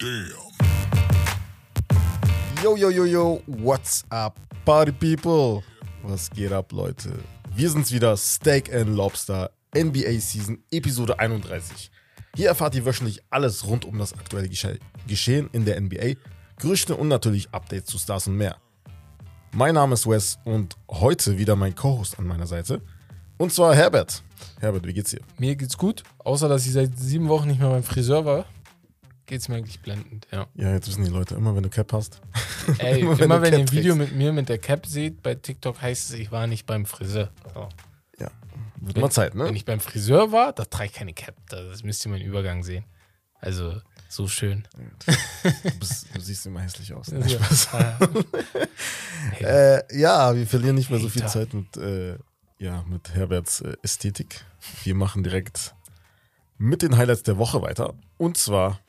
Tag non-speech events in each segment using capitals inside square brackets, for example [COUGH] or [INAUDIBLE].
Damn. Yo, yo, yo, yo, what's up, Party People? Was geht ab, Leute? Wir sind's wieder, Steak and Lobster, NBA Season, Episode 31. Hier erfahrt ihr wöchentlich alles rund um das aktuelle Gesche Geschehen in der NBA, Gerüchte und natürlich Updates zu Stars und mehr. Mein Name ist Wes und heute wieder mein Co-Host an meiner Seite. Und zwar Herbert. Herbert, wie geht's dir? Mir geht's gut, außer dass ich seit sieben Wochen nicht mehr beim Friseur war. Geht's mir eigentlich blendend, ja. Ja, jetzt wissen die Leute immer, wenn du Cap hast. [LAUGHS] Ey, Immer [LAUGHS] immer, wenn wenn ihr ein Video trägst. mit mir mit der Cap seht, bei TikTok heißt es, ich war nicht beim Friseur. So. Ja, wird mal Zeit, Wenn ne? ich beim Friseur war, da trage ich keine Cap. Das müsst ihr meinen Übergang sehen. Also, so schön. Du, bist, [LAUGHS] du siehst immer hässlich aus. Ne? Ja. Äh, ja, wir verlieren nicht mehr so viel. Zeit mit, äh, ja, mit Herberts äh, Ästhetik. Wir machen direkt mit den Highlights der Woche weiter. Und zwar,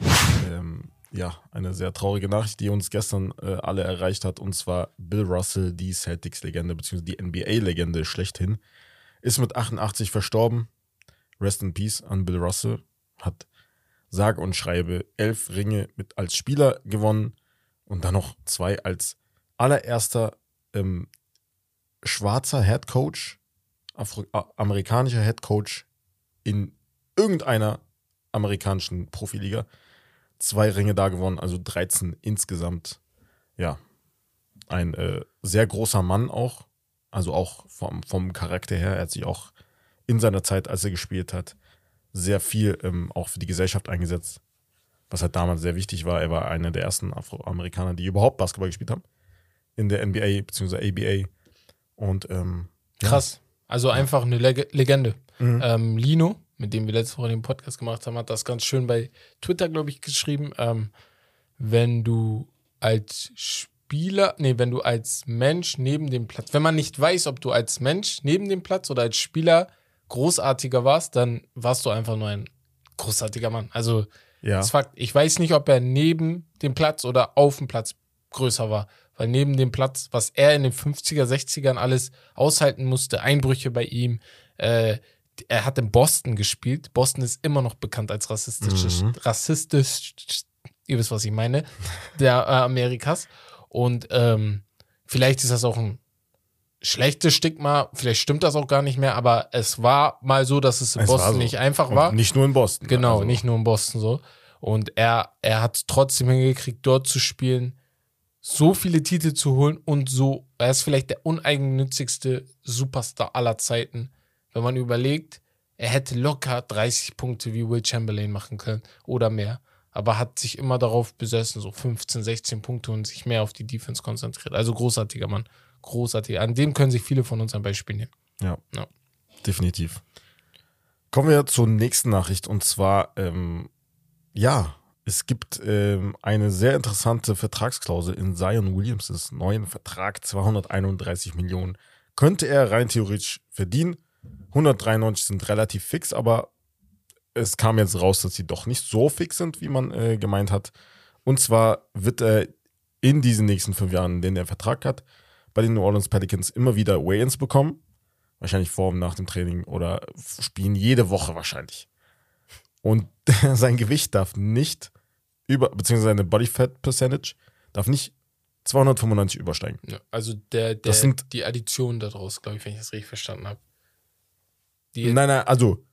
ähm, ja, eine sehr traurige Nachricht, die uns gestern äh, alle erreicht hat. Und zwar Bill Russell, die Celtics-Legende, beziehungsweise die NBA-Legende schlechthin, ist mit 88 verstorben. Rest in Peace an Bill Russell. Hat sage und schreibe elf Ringe mit als Spieler gewonnen und dann noch zwei als allererster ähm, schwarzer Head Coach, Afro a- amerikanischer Head Coach in irgendeiner amerikanischen Profiliga. Zwei Ringe da gewonnen, also 13 insgesamt. Ja, ein äh, sehr großer Mann auch. Also auch vom, vom Charakter her. Er hat sich auch in seiner Zeit, als er gespielt hat, sehr viel ähm, auch für die Gesellschaft eingesetzt. Was halt damals sehr wichtig war. Er war einer der ersten Afroamerikaner, die überhaupt Basketball gespielt haben. In der NBA bzw. ABA. Und ähm, ja. Krass. Also einfach eine Leg Legende. Mhm. Ähm, Lino, mit dem wir letzte Woche den Podcast gemacht haben, hat das ganz schön bei Twitter, glaube ich, geschrieben. Ähm, wenn du als Spieler, nee, wenn du als Mensch neben dem Platz, wenn man nicht weiß, ob du als Mensch neben dem Platz oder als Spieler großartiger warst, dann warst du einfach nur ein großartiger Mann. Also, Ja. das Fakt, ich weiß nicht, ob er neben dem Platz oder auf dem Platz größer war. Weil neben dem Platz, was er in den 50er, 60ern alles aushalten musste, Einbrüche bei ihm, äh, er hat in Boston gespielt. Boston ist immer noch bekannt als rassistisch, Mhm. rassistisch, ihr wisst, was ich meine, der äh, Amerikas. Und ähm, vielleicht ist das auch ein schlechtes Stigma, vielleicht stimmt das auch gar nicht mehr, aber es war mal so, dass es in Es Boston so. nicht einfach Und war. Nicht nur in Boston. Genau, Also, nicht nur in Boston so. Und er, er hat es trotzdem hingekriegt, dort zu spielen, so viele Titel zu holen und so, er ist vielleicht der uneigennützigste Superstar aller Zeiten. Wenn man überlegt, er hätte locker 30 Punkte wie Will Chamberlain machen können oder mehr. Aber hat sich immer darauf besessen, so 15, 16 Punkte und sich mehr auf die Defense konzentriert. Also großartiger Mann. Großartig. An dem können sich viele von uns ein Beispiel nehmen. Ja, Ja. definitiv. Kommen wir zur nächsten Nachricht und zwar, ähm, ja, es gibt ähm, eine sehr interessante Vertragsklausel in Zion Williams' neuen Vertrag, 231 Millionen. Könnte er rein theoretisch verdienen. 193 sind relativ fix, aber es kam jetzt raus, dass sie doch nicht so fix sind, wie man äh, gemeint hat. Und zwar wird er in diesen nächsten fünf Jahren, in denen er Vertrag hat, bei den New Orleans Pelicans immer wieder Weigh-ins bekommen. Wahrscheinlich vor und nach dem Training oder spielen jede Woche wahrscheinlich. Und [LAUGHS] sein Gewicht darf nicht über, beziehungsweise seine Body Fat Percentage darf nicht 295 übersteigen. Ja, also der, der Das sind- die Addition daraus, glaube ich, wenn ich das richtig verstanden habe. Die, Nein, nein, also,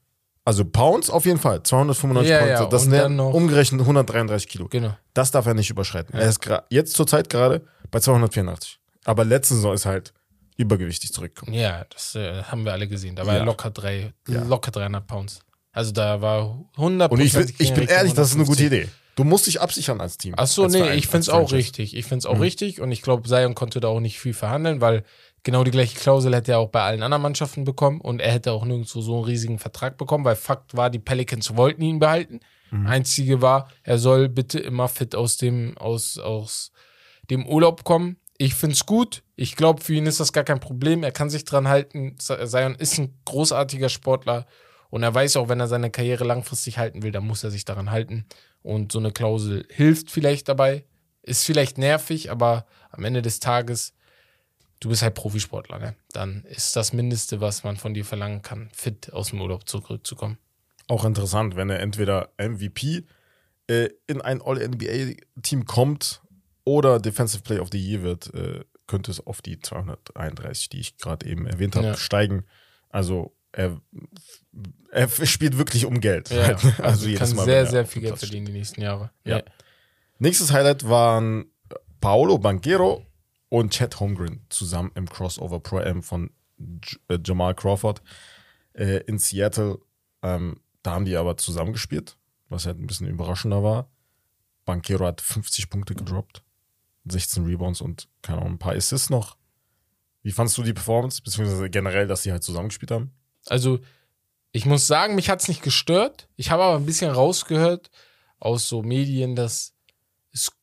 also Pounds auf jeden Fall. 295 Ja, Pounds. ja, das sind umgerechnet 133 Kilo. Genau. Das darf er nicht überschreiten. Ja. Er ist jetzt zurzeit gerade bei 284. Aber letzte Saison ist halt übergewichtig zurückgekommen. Ja, das äh, haben wir alle gesehen. Da war er locker, drei, locker 300 Pounds. Also da war 100 Und ich, will- ich bin ehrlich, das ist eine gute Idee. Du musst dich absichern als Team. Ach so, nee, Verein, ich finde es auch richtig. Ich finde es auch Mhm. richtig und ich glaube, Zion konnte da auch nicht viel verhandeln, weil genau die gleiche Klausel hätte er auch bei allen anderen Mannschaften bekommen und er hätte auch nirgendwo so einen riesigen Vertrag bekommen, weil Fakt war, die Pelicans wollten ihn behalten. Mhm. Einzige war, er soll bitte immer fit aus dem, aus, aus dem Urlaub kommen. Ich finde es gut. Ich glaube, für ihn ist das gar kein Problem. Er kann sich dran halten. Zion ist ein großartiger Sportler und er weiß auch, wenn er seine Karriere langfristig halten will, dann muss er sich daran halten. Und so eine Klausel hilft vielleicht dabei. Ist vielleicht nervig, aber am Ende des Tages, du bist halt Profisportler, ne? Dann ist das Mindeste, was man von dir verlangen kann, fit aus dem Urlaub zurückzukommen. Auch interessant, wenn er entweder MVP äh, in ein All-NBA-Team kommt oder Defensive Player of the Year wird, äh, könnte es auf die 231, die ich gerade eben erwähnt habe, Ja. steigen. Also er, er spielt wirklich um Geld. Ja, Halt. [LAUGHS] also, jedes kann Mal, sehr, sehr viel Geld verdienen die nächsten Jahre. Ja. Nächstes Highlight waren Paolo Banquero und Chad Holmgren zusammen im Crossover Pro Am von J äh, Jamal Crawford äh, in Seattle. Ähm, da haben die aber zusammengespielt, was halt ein bisschen überraschender war. Banquero hat 50 Punkte gedroppt, 16 Rebounds und keine Ahnung, ein paar Assists noch. Wie fandst du die Performance, beziehungsweise generell, dass sie halt zusammengespielt haben? Also, ich muss sagen, mich hat es nicht gestört. Ich habe aber ein bisschen rausgehört aus so Medien, dass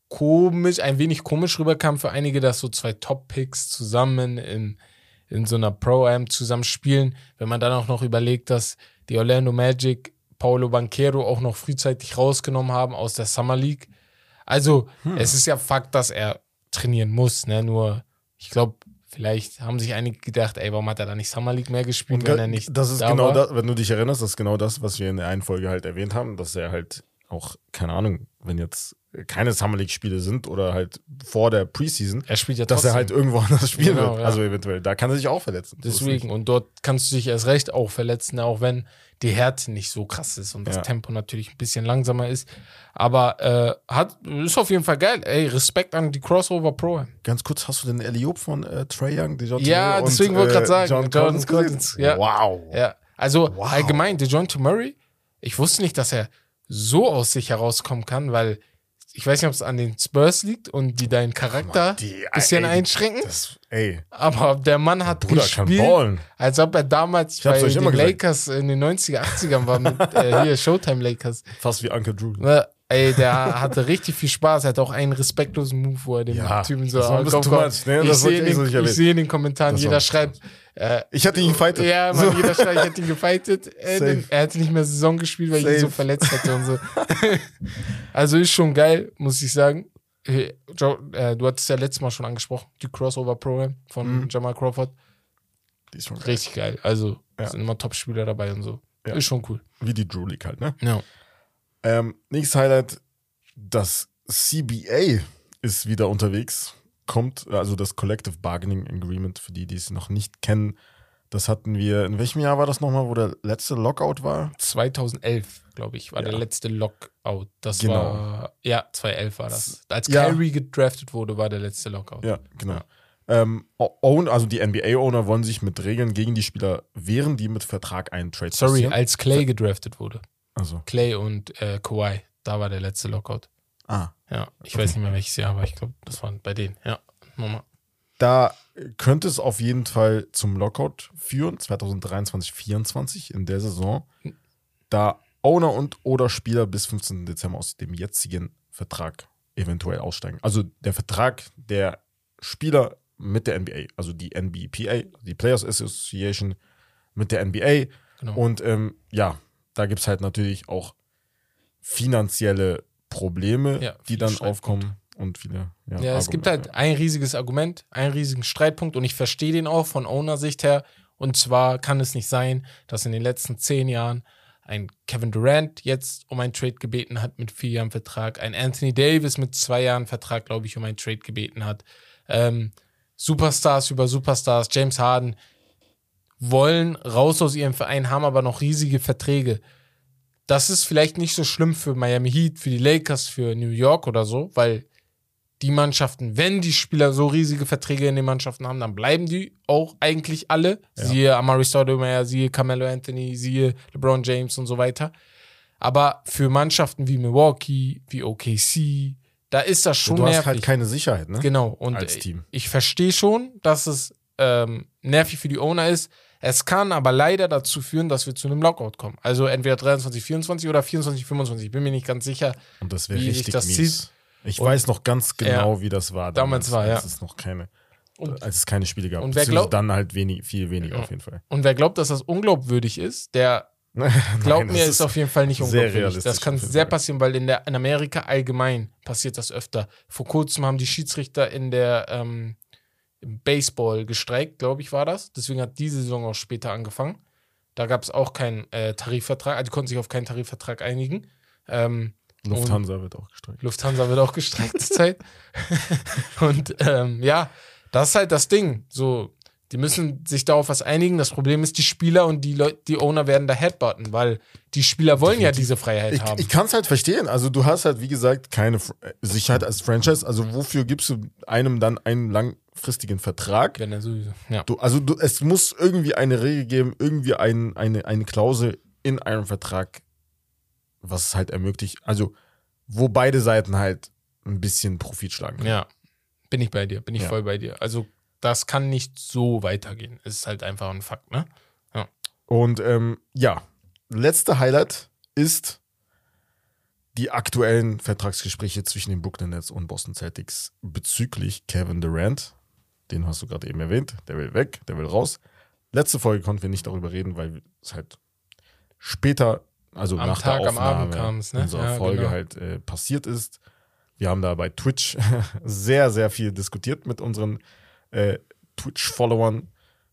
komisch, ein wenig komisch rüberkam für einige, dass so zwei Top-Picks zusammen in, in so einer Pro-Am zusammen spielen. Wenn man dann auch noch überlegt, dass die Orlando Magic Paulo Banquero auch noch frühzeitig rausgenommen haben aus der Summer League. Also, es ist ja Fakt, dass er trainieren muss, ne? Nur, ich glaube, vielleicht haben sich einige gedacht, ey, warum hat er da nicht Summer League mehr gespielt, wenn er nicht das ist da genau war? das, wenn du dich erinnerst, das ist genau das, was wir in der einen Folge halt erwähnt haben, dass er halt auch, keine Ahnung, wenn jetzt keine Summer League-Spiele sind oder halt vor der Preseason, Er spielt ja dass trotzdem. er halt irgendwo [LAUGHS] anders spielen Genau, wird. ja. Also eventuell, da kann er sich auch verletzen. Deswegen, und dort kannst du dich erst recht auch verletzen, auch wenn die Härte nicht so krass ist und das Ja. Tempo natürlich ein bisschen langsamer ist. Aber äh, hat, ist auf jeden Fall geil. Ey, Respekt an die Crossover Pro. Ganz kurz, hast du den Eliop von äh, Trey Young, Ja, und, deswegen wollte ich grad sagen, John John Collins, ja. Wow. Ja, also Wow. allgemein, DeJounte Murray, ich wusste nicht, dass er so aus sich herauskommen kann, weil ich weiß nicht, ob es an den Spurs liegt und die deinen Charakter ein bisschen ey, einschränken, Das, ey, aber der Mann hat Bruder kann gespielt, ballen. als ob er damals bei den immer gesagt. Lakers in den 90er, 80ern war mit äh, hier Showtime Lakers. Fast wie Uncle Drew. Ne, ey, der hatte richtig viel Spaß. Er hat auch einen respektlosen Move, wo er dem Ja, Typen so das war ein bisschen komm, komm. much, ne? Ich sehe in, so nicht den- ich sehe in den Kommentaren, jeder schreibt, äh, Ich hatte ihn gefightet. ja, So. man, jeder schreibt, ich hätte ihn gefightet. [LAUGHS] Äh, Safe. er hätte nicht mehr Saison gespielt, weil ich ihn Safe. so verletzt hätte und so. [LAUGHS] also ist schon geil, muss ich sagen. Hey, Joe, äh, du hattest ja letztes Mal schon angesprochen, die Crossover-Program von Mhm. Jamal Crawford. Die ist schon geil. Richtig geil. Also Ja. sind immer Top-Spieler dabei und so. Ja. Ist schon cool. Wie die Drew League halt, ne? Ja. Ähm, nächstes Highlight, das CBA ist wieder unterwegs. Kommt, also das Collective Bargaining Agreement, für die, die es noch nicht kennen. Das hatten wir, in welchem Jahr war das nochmal, wo der letzte Lockout war? 2011, glaube ich, war Ja. der letzte Lockout. Das Genau. war, ja, 2011 war das. Als Ja. Kyrie gedraftet wurde, war der letzte Lockout. Ja, genau. Ja. Ähm, own, also die NBA-Owner wollen sich mit Regeln gegen die Spieler wehren, die mit Vertrag einen Trade Sorry, als Clay gedraftet wurde. Also, Clay und äh, Kawhi, da war der letzte Lockout. ah. Ja, ich weiß nicht mehr welches Jahr, aber ich glaube, das waren bei denen. Ja, nochmal. Da könnte es auf jeden Fall zum Lockout führen, 2023, 2024 in der Saison, da Owner und oder Spieler bis 15. Dezember aus dem jetzigen Vertrag eventuell aussteigen. Also der Vertrag der Spieler mit der NBA, also die NBPA, die Players Association mit der NBA. Genau. Und ähm, ja, da gibt es halt natürlich auch finanzielle Probleme, Ja, die dann aufkommen und viele. Ja, Ja, es gibt halt ein riesiges Argument, einen riesigen Streitpunkt und ich verstehe den auch von Owner-Sicht her. Und zwar kann es nicht sein, dass in den letzten zehn Jahren ein Kevin Durant jetzt um einen Trade gebeten hat mit vier Jahren Vertrag, ein Anthony Davis mit zwei Jahren Vertrag, glaube ich, um einen Trade gebeten hat. Ähm, Superstars über Superstars, James Harden wollen raus aus ihrem Verein, haben aber noch riesige Verträge. Das ist vielleicht nicht so schlimm für Miami Heat, für die Lakers, für New York oder so, weil die Mannschaften, wenn die Spieler so riesige Verträge in den Mannschaften haben, dann bleiben die auch eigentlich alle. Ja. Siehe Amari Stoudemire, siehe Carmelo Anthony, siehe LeBron James und so weiter. Aber für Mannschaften wie Milwaukee, wie OKC, da ist das schon du hast nervig. halt keine Sicherheit, ne? Genau. Und als Team. ich verstehe schon, dass es ähm, nervig für die Owner ist. Es kann aber leider dazu führen, dass wir zu einem Lockout kommen. Also entweder 23, 24 oder 24, 25. Ich bin mir nicht ganz sicher. Und das wäre richtig das mies. zieht. Ich Und- weiß noch ganz genau, wie das war Damals war, ja. als es noch keine, Und- als es keine Spiele gab. Und wer glaubt- dann halt wenig, viel weniger Ja. auf jeden Fall. Und wer glaubt, dass das unglaubwürdig ist, der [LAUGHS] glaubt mir, ist auf jeden Fall nicht unglaubwürdig. Das kann sehr passieren, weil in, der, in Amerika allgemein passiert das öfter. Vor kurzem haben die Schiedsrichter in der ähm, im Baseball gestreikt, glaube ich, war das. Deswegen hat diese Saison auch später angefangen. Da gab es auch keinen äh, Tarifvertrag, also die konnten sich auf keinen Tarifvertrag einigen. Ähm, Lufthansa wird auch gestreikt. Lufthansa wird auch gestreikt zur Zeit. [LAUGHS] und ähm, ja, das ist halt das Ding. So, die müssen sich da auf was einigen. Das Problem ist, die Spieler und die Leute, die Owner werden da headbutten, weil die Spieler wollen ja diese Freiheit Ich, haben. ich kann es halt verstehen. Also du hast halt, wie gesagt, keine Fr- äh, Sicherheit als Franchise. Also wofür gibst du einem dann einen langfristigen Vertrag? Wenn er sowieso. Ja. Du, also du, es muss irgendwie eine Regel geben, irgendwie ein, eine, eine Klausel in einem Vertrag, was es halt ermöglicht. Also wo beide Seiten halt ein bisschen Profit schlagen können. ja. Bin ich bei dir, bin ich Ja. voll bei dir. Also, das kann nicht so weitergehen. Es ist halt einfach ein Fakt, ne? Und ähm, ja, letzte Highlight ist die aktuellen Vertragsgespräche zwischen den Brooklyn Nets und Boston Celtics bezüglich Kevin Durant. Den hast du gerade eben erwähnt. Der will weg, der will raus. Letzte Folge konnten wir nicht darüber reden, weil es halt später, also Am nach Tag, der am Aufnahme ne? unserer Ja, Folge genau. halt äh, passiert ist. Wir haben da bei Twitch [LAUGHS] sehr, sehr viel diskutiert mit unseren äh, Twitch-Followern,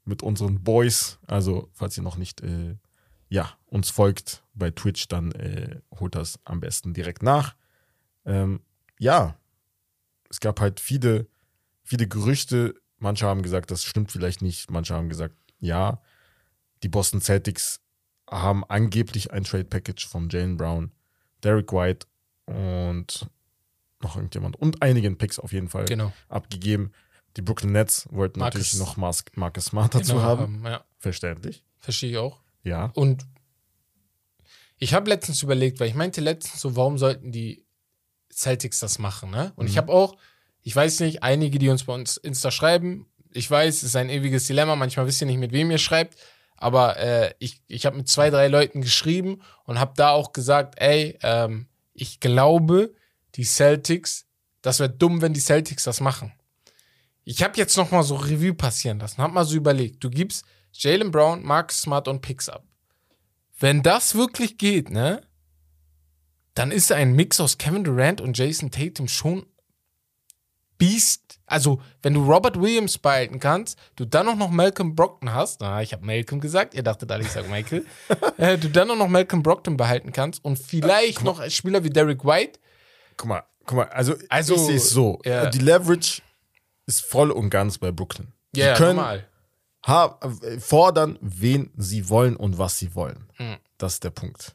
mit unseren Boys. Also, falls ihr noch nicht äh, ja, uns folgt bei Twitch, dann äh, holt das am besten direkt nach. Ähm, ja, es gab halt viele, viele Gerüchte. Manche haben gesagt, das stimmt vielleicht nicht. Manche haben gesagt, ja. Die Boston Celtics haben angeblich ein Trade Package von Jalen Brown, Derek White und noch irgendjemand und einigen Picks auf jeden Fall Genau. abgegeben. Die Brooklyn Nets wollten Marcus- natürlich noch Mas Marcus Smart dazu genau, haben. ähm, Ja, Verständlich. verstehe ich auch. Ja. Und ich habe letztens überlegt, weil ich meinte letztens so, warum sollten die Celtics das machen, ne? Und ich Mhm. habe auch, ich weiß nicht, einige, die uns bei uns Insta schreiben, ich weiß, es ist ein ewiges Dilemma, manchmal wisst ihr nicht, mit wem ihr schreibt, aber äh, ich, ich habe mit zwei, drei Leuten geschrieben und habe da auch gesagt, ey, ähm, ich glaube, die Celtics, das wäre dumm, wenn die Celtics das machen. Ich habe jetzt noch mal so Revue passieren lassen, hab mal so überlegt, du gibst Jalen Brown, Marcus Smart und Picks ab. Wenn das wirklich geht, ne, dann ist ein Mix aus Kevin Durant und Jason Tatum schon Beast. Also, wenn du Robert Williams behalten kannst, du dann auch noch Malcolm Brockton hast, na, ich habe Malcolm gesagt, ihr dachtet alle, ich sage Michael, [LAUGHS] äh, du dann auch noch Malcolm Brockton behalten kannst und vielleicht noch als Spieler wie Derek White, Guck mal, guck mal, also, Also, ich sehe es so. ja. Die Leverage ist voll und ganz bei Brooklyn. Ja, können normal. äh, fordern, wen sie wollen und was sie wollen. Mhm. Das ist der Punkt.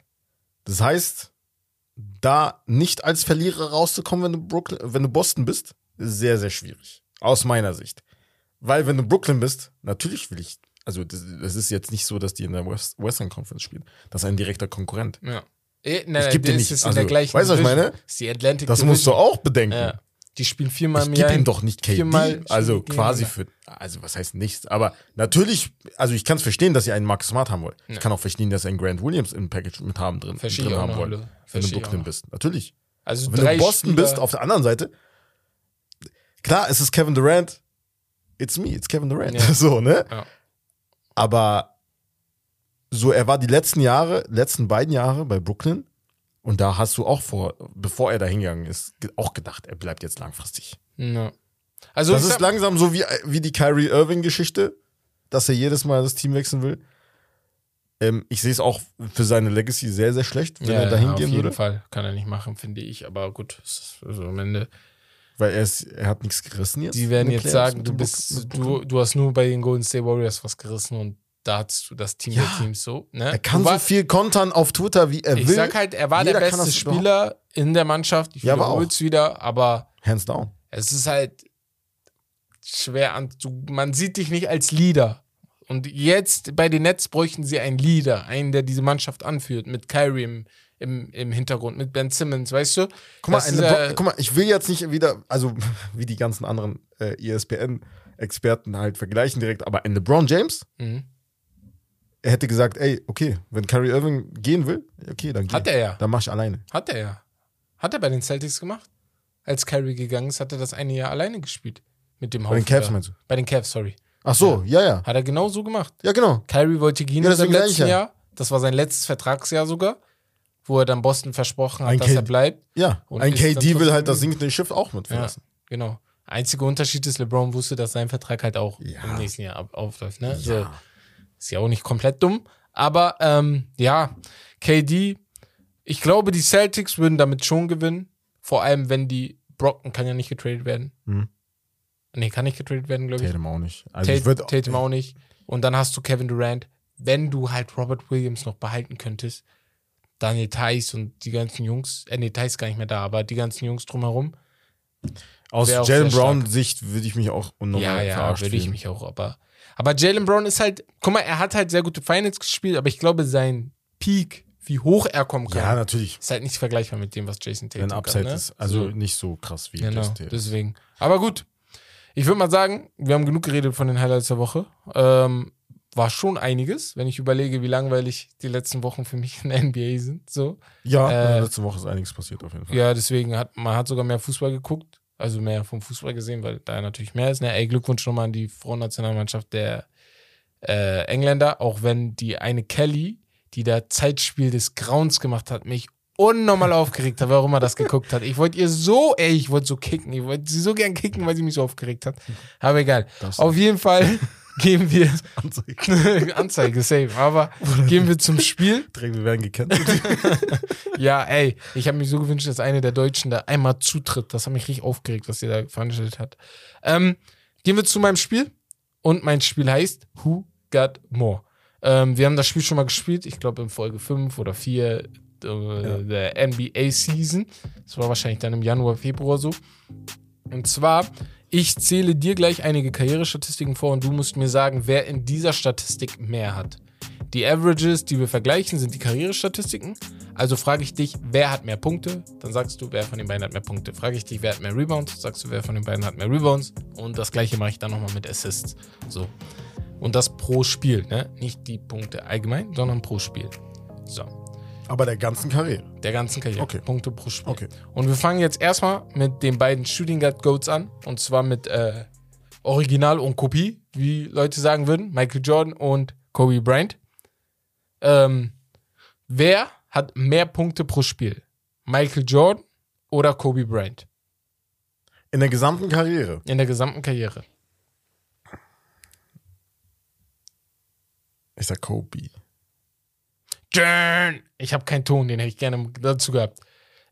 Das heißt, da nicht als Verlierer rauszukommen, wenn du Brooklyn, wenn du Boston bist, ist sehr, sehr schwierig. Aus meiner Sicht. Weil wenn du Brooklyn bist, natürlich will ich, also das, das ist jetzt nicht so, dass die in der West, Western Conference spielen. Das ist ein direkter Konkurrent. Ja. Eh, nein, Ich geb dir nicht- ist in also, der gleichen weißt du, was ich meine? Das Division. musst du auch bedenken. Ja. Die spielen viermal Ich Jahr. gebe ihm doch nicht KD, viermal also quasi für, also was heißt nichts, aber natürlich, also ich kann es verstehen, dass ihr einen Marcus Smart haben wollt. Ich kann auch verstehen, dass ihr einen Grant Williams im Package mit haben drin, Verstehe drin ich haben wollt, wenn du ich Brooklyn bist. Natürlich. Also Wenn du Boston Spieler, bist, auf der anderen Seite, klar, es ist Kevin Durant, it's me, it's Kevin Durant, Ja. [LAUGHS] so, ne? Ja. Aber so, er war die letzten Jahre, letzten beiden Jahre bei Brooklyn und da hast du auch vor, bevor er da hingegangen ist, auch gedacht, er bleibt jetzt langfristig. Ja. Also Das ist langsam so wie, wie die Kyrie Irving-Geschichte, dass er jedes Mal das Team wechseln will. Ähm, ich sehe es auch für seine Legacy sehr, sehr schlecht, wenn ja, er dahin ja, auf gehen jeden würde. Fall kann er nicht machen, finde ich. Aber gut, also am Ende. Weil er, ist, er hat nichts gerissen jetzt. Die werden jetzt Playoffs sagen, du bist, du, du hast nur bei den Golden State Warriors was gerissen und da hattest du das Team Ja. der Teams so. Ne? Er kann du so war, viel kontern auf Twitter, wie er Ich will. sag halt, er war Jeder der beste das überhaupt- Spieler in der Mannschaft. Ich Ja, wiederhole es wieder, aber Hands down. es ist halt schwer an. Du, man sieht dich nicht als Leader. Und jetzt bei den Nets bräuchten sie einen Leader, einen, der diese Mannschaft anführt, mit Kyrie im, im, im Hintergrund, mit Ben Simmons, weißt du? Guck mal, ist, äh, guck mal, ich will jetzt nicht wieder, also [LAUGHS] wie die ganzen anderen äh, ESPN-Experten halt vergleichen direkt, aber ein LeBron James, Mhm. Er hätte gesagt, ey, okay, wenn Kyrie Irving gehen will, okay, dann geh. Hat er ja. Dann mach ich alleine. Hat er ja. Hat er bei den Celtics gemacht? Als Kyrie gegangen ist, hat er das eine Jahr alleine gespielt. Mit dem Bei den Cavs meinst du? Bei den Cavs, sorry. Ach so, ja, ja. Hat er genau so gemacht. Ja, genau. Kyrie wollte gehen Ja, sag letzten ja. Jahr. Das war sein letztes Vertragsjahr sogar, wo er dann Boston versprochen hat, Ein dass K- er bleibt. Ja. Und ein KD will halt das sinkende Schiff auch Ja, mitverlassen. genau. Einziger Unterschied ist, LeBron wusste, dass sein Vertrag halt auch Ja. im nächsten Jahr aufläuft. Ne? Ja. So, ist ja auch nicht komplett dumm. Aber ähm, ja, KD, Ich glaube, die Celtics würden damit schon gewinnen. Vor allem, wenn die Brockton kann ja nicht getradet werden. Hm. Nee, kann nicht getradet werden, glaube ich. Tatum auch nicht. Also Tate, ich würde Tatum auch nicht. Und dann hast du Kevin Durant. Wenn du halt Robert Williams noch behalten könntest, Daniel Theiss und die ganzen Jungs, äh, nee, Theiss gar nicht mehr da, aber die ganzen Jungs drumherum. aus Jalen Brown Sicht würde ich mich auch unnormal ja, ja, würde ich mich auch, aber. Aber Jalen Brown ist halt, guck mal, er hat halt sehr gute Finals gespielt, aber ich glaube, sein Peak, wie hoch er kommen kann, Ja, natürlich. ist halt nicht vergleichbar mit dem, was Jason Tatum Ein Upside kann. Ne? ist also So. nicht so krass wie Genau, Jason Tatum. deswegen. Aber gut. Ich würde mal sagen, wir haben genug geredet von den Highlights der Woche. Ähm, war schon einiges, wenn ich überlege, wie langweilig die letzten Wochen für mich in der NBA sind. So. Ja, Äh, letzte Woche ist einiges passiert auf jeden Fall. Ja, deswegen hat man hat sogar mehr Fußball geguckt, also mehr vom Fußball gesehen, weil da natürlich mehr ist. Ne? Ey, Glückwunsch nochmal an die Frauennationalmannschaft der äh, Engländer, auch wenn die eine Kelly, die da Zeitspiel des Grauens gemacht hat, mich unnormal aufgeregt hat, warum er das geguckt hat. Ich wollte ihr so, ey, ich wollte so kicken, ich wollte sie so gern kicken, weil sie mich so aufgeregt hat. Aber egal. Das- Auf jeden Fall [LAUGHS] gehen wir [LAUGHS] Anzeige, safe. Aber gehen wir zum Spiel. Direkt, wir werden gecancelt. [LAUGHS] Ja, ey, ich habe mir so gewünscht, dass eine der Deutschen da einmal zutritt. Das hat mich richtig aufgeregt, was sie da veranstaltet hat. Ähm, gehen wir zu meinem Spiel. Und mein Spiel heißt Who Got More. Ähm, wir haben das Spiel schon mal gespielt, ich glaube in Folge 5 oder 4 äh, der NBA Season. Das war wahrscheinlich dann im Januar, Februar so. Und zwar, ich zähle dir gleich einige Karrierestatistiken vor und du musst mir sagen, wer in dieser Statistik mehr hat. Die Averages, die wir vergleichen, sind die Karrierestatistiken. Also frage ich dich, wer hat mehr Punkte? Dann sagst du, wer von den beiden hat mehr Punkte. Frage ich dich, wer hat mehr Rebounds? Sagst du, wer von den beiden hat mehr Rebounds? Und das gleiche mache ich dann nochmal mit Assists. So. Und das pro Spiel, ne? Nicht die Punkte allgemein, sondern pro Spiel. So. Aber der ganzen Karriere. Der ganzen Karriere. Okay. Punkte pro Spiel. Okay. Und wir fangen jetzt erstmal mit den beiden Shooting Guard Goats an. Und zwar mit äh, Original und Kopie, wie Leute sagen würden. Michael Jordan und Kobe Bryant. Ähm, wer hat mehr Punkte pro Spiel? Michael Jordan oder Kobe Bryant? In der gesamten Karriere. In der gesamten Karriere. Ich sag Kobe. Ich habe keinen Ton, den hätte ich gerne dazu gehabt.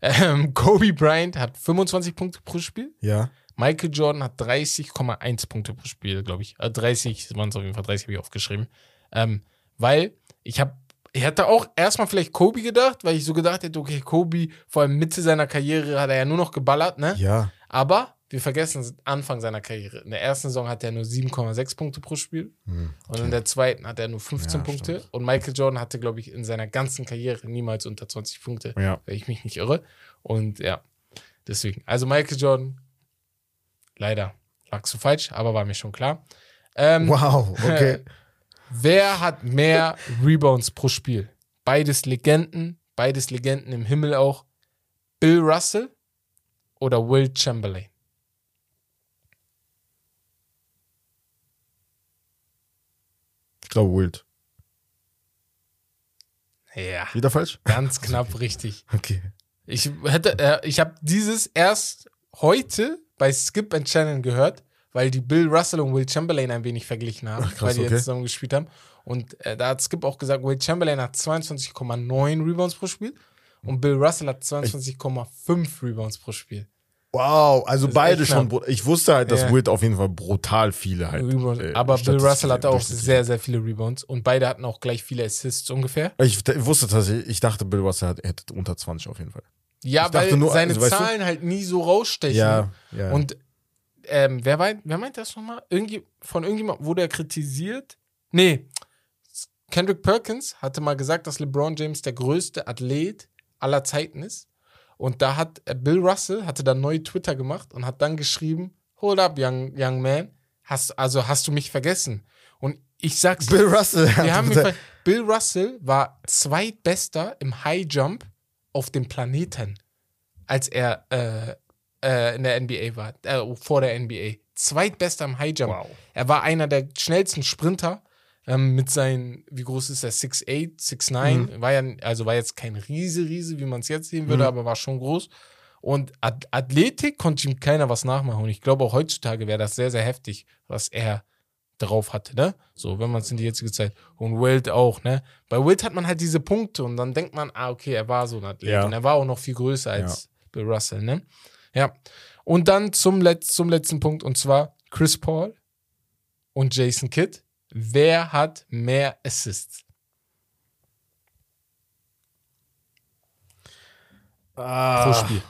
Ähm, Kobe Bryant hat 25 Punkte pro Spiel. Ja. Michael Jordan hat 30,1 Punkte pro Spiel, glaube ich. Äh, 30 waren es auf jeden Fall, 30 habe ich aufgeschrieben. Ähm, weil ich habe, ich hätte auch erstmal vielleicht Kobe gedacht, weil ich so gedacht hätte, okay, Kobe, vor allem Mitte seiner Karriere hat er ja nur noch geballert, ne? Ja. Aber wir vergessen Anfang seiner Karriere. In der ersten Saison hat er nur 7,6 Punkte pro Spiel. Hm. Und in der zweiten hat er nur 15 Ja, Punkte. stimmt. Und Michael Jordan hatte, glaube ich, in seiner ganzen Karriere niemals unter 20 Punkte, Ja. wenn ich mich nicht irre. Und ja, deswegen. Also Michael Jordan, leider lagst du falsch, aber war mir schon klar. Ähm, Wow. [LAUGHS] Okay. Wer hat mehr Rebounds pro Spiel? Beides Legenden, beides Legenden im Himmel auch. Bill Russell oder Will Chamberlain? Wild. Ja, Wieder falsch? ganz [LAUGHS] knapp richtig. Okay. Ich hätte, äh, ich habe dieses erst heute bei Skip and Shannon gehört, weil die Bill Russell und Will Chamberlain ein wenig verglichen haben, Ach, krass, weil die okay. jetzt zusammen gespielt haben. Und äh, da hat Skip auch gesagt, Will Chamberlain hat 22,9 Rebounds pro Spiel und Bill Russell hat 22,5 Rebounds pro Spiel. Wow, also beide schon. Ich wusste halt, dass Ja. Wild auf jeden Fall brutal viele halt. Rebounds. äh, Aber Bill Russell hatte auch sehr, sehr viele Rebounds und beide hatten auch gleich viele Assists ungefähr. Ich, wusste tatsächlich, ich dachte, Bill Russell hat, hätte unter 20 auf jeden Fall. Ja, Ich weil nur, seine also, weißt du- Zahlen halt nie so rausstechen. ja. Und ähm, wer, meint, wer meint das nochmal? Irgendwie, von irgendjemand wurde er kritisiert? Nee. Kendrick Perkins hatte mal gesagt, dass LeBron James der größte Athlet aller Zeiten ist. Und da hat Bill Russell hatte dann neu Twitter gemacht und hat dann geschrieben: Hold up, young, young man. Hast, also hast du mich vergessen? Und ich sag's Bill Russell. wir haben ver- Bill Russell war zweitbester im High Jump auf dem Planeten, als er äh, äh, in der NBA war, äh, vor der NBA. Zweitbester im High Jump. Wow. Er war einer der schnellsten Sprinter ähm, mit seinen, wie groß ist er, 6'8, 6'9. War ja, also war jetzt kein Riese, Riese, wie man es jetzt sehen würde, Mhm. aber war schon groß. Und Ath Athletik konnte ihm keiner was nachmachen. Und ich glaube, auch heutzutage wäre das sehr, sehr heftig, was er drauf hatte, ne? So, wenn man es in die jetzige Zeit. Und Wild auch, ne? Bei Wild hat man halt diese Punkte und dann denkt man, ah, okay, er war so ein Athlet. Ja. Und er war auch noch viel größer als Bill Russell, ne? Ja. Und dann zum, Letz-, zum letzten Punkt und zwar Chris Paul und Jason Kidd. Wer hat mehr Assists? pro Ah, Spiel?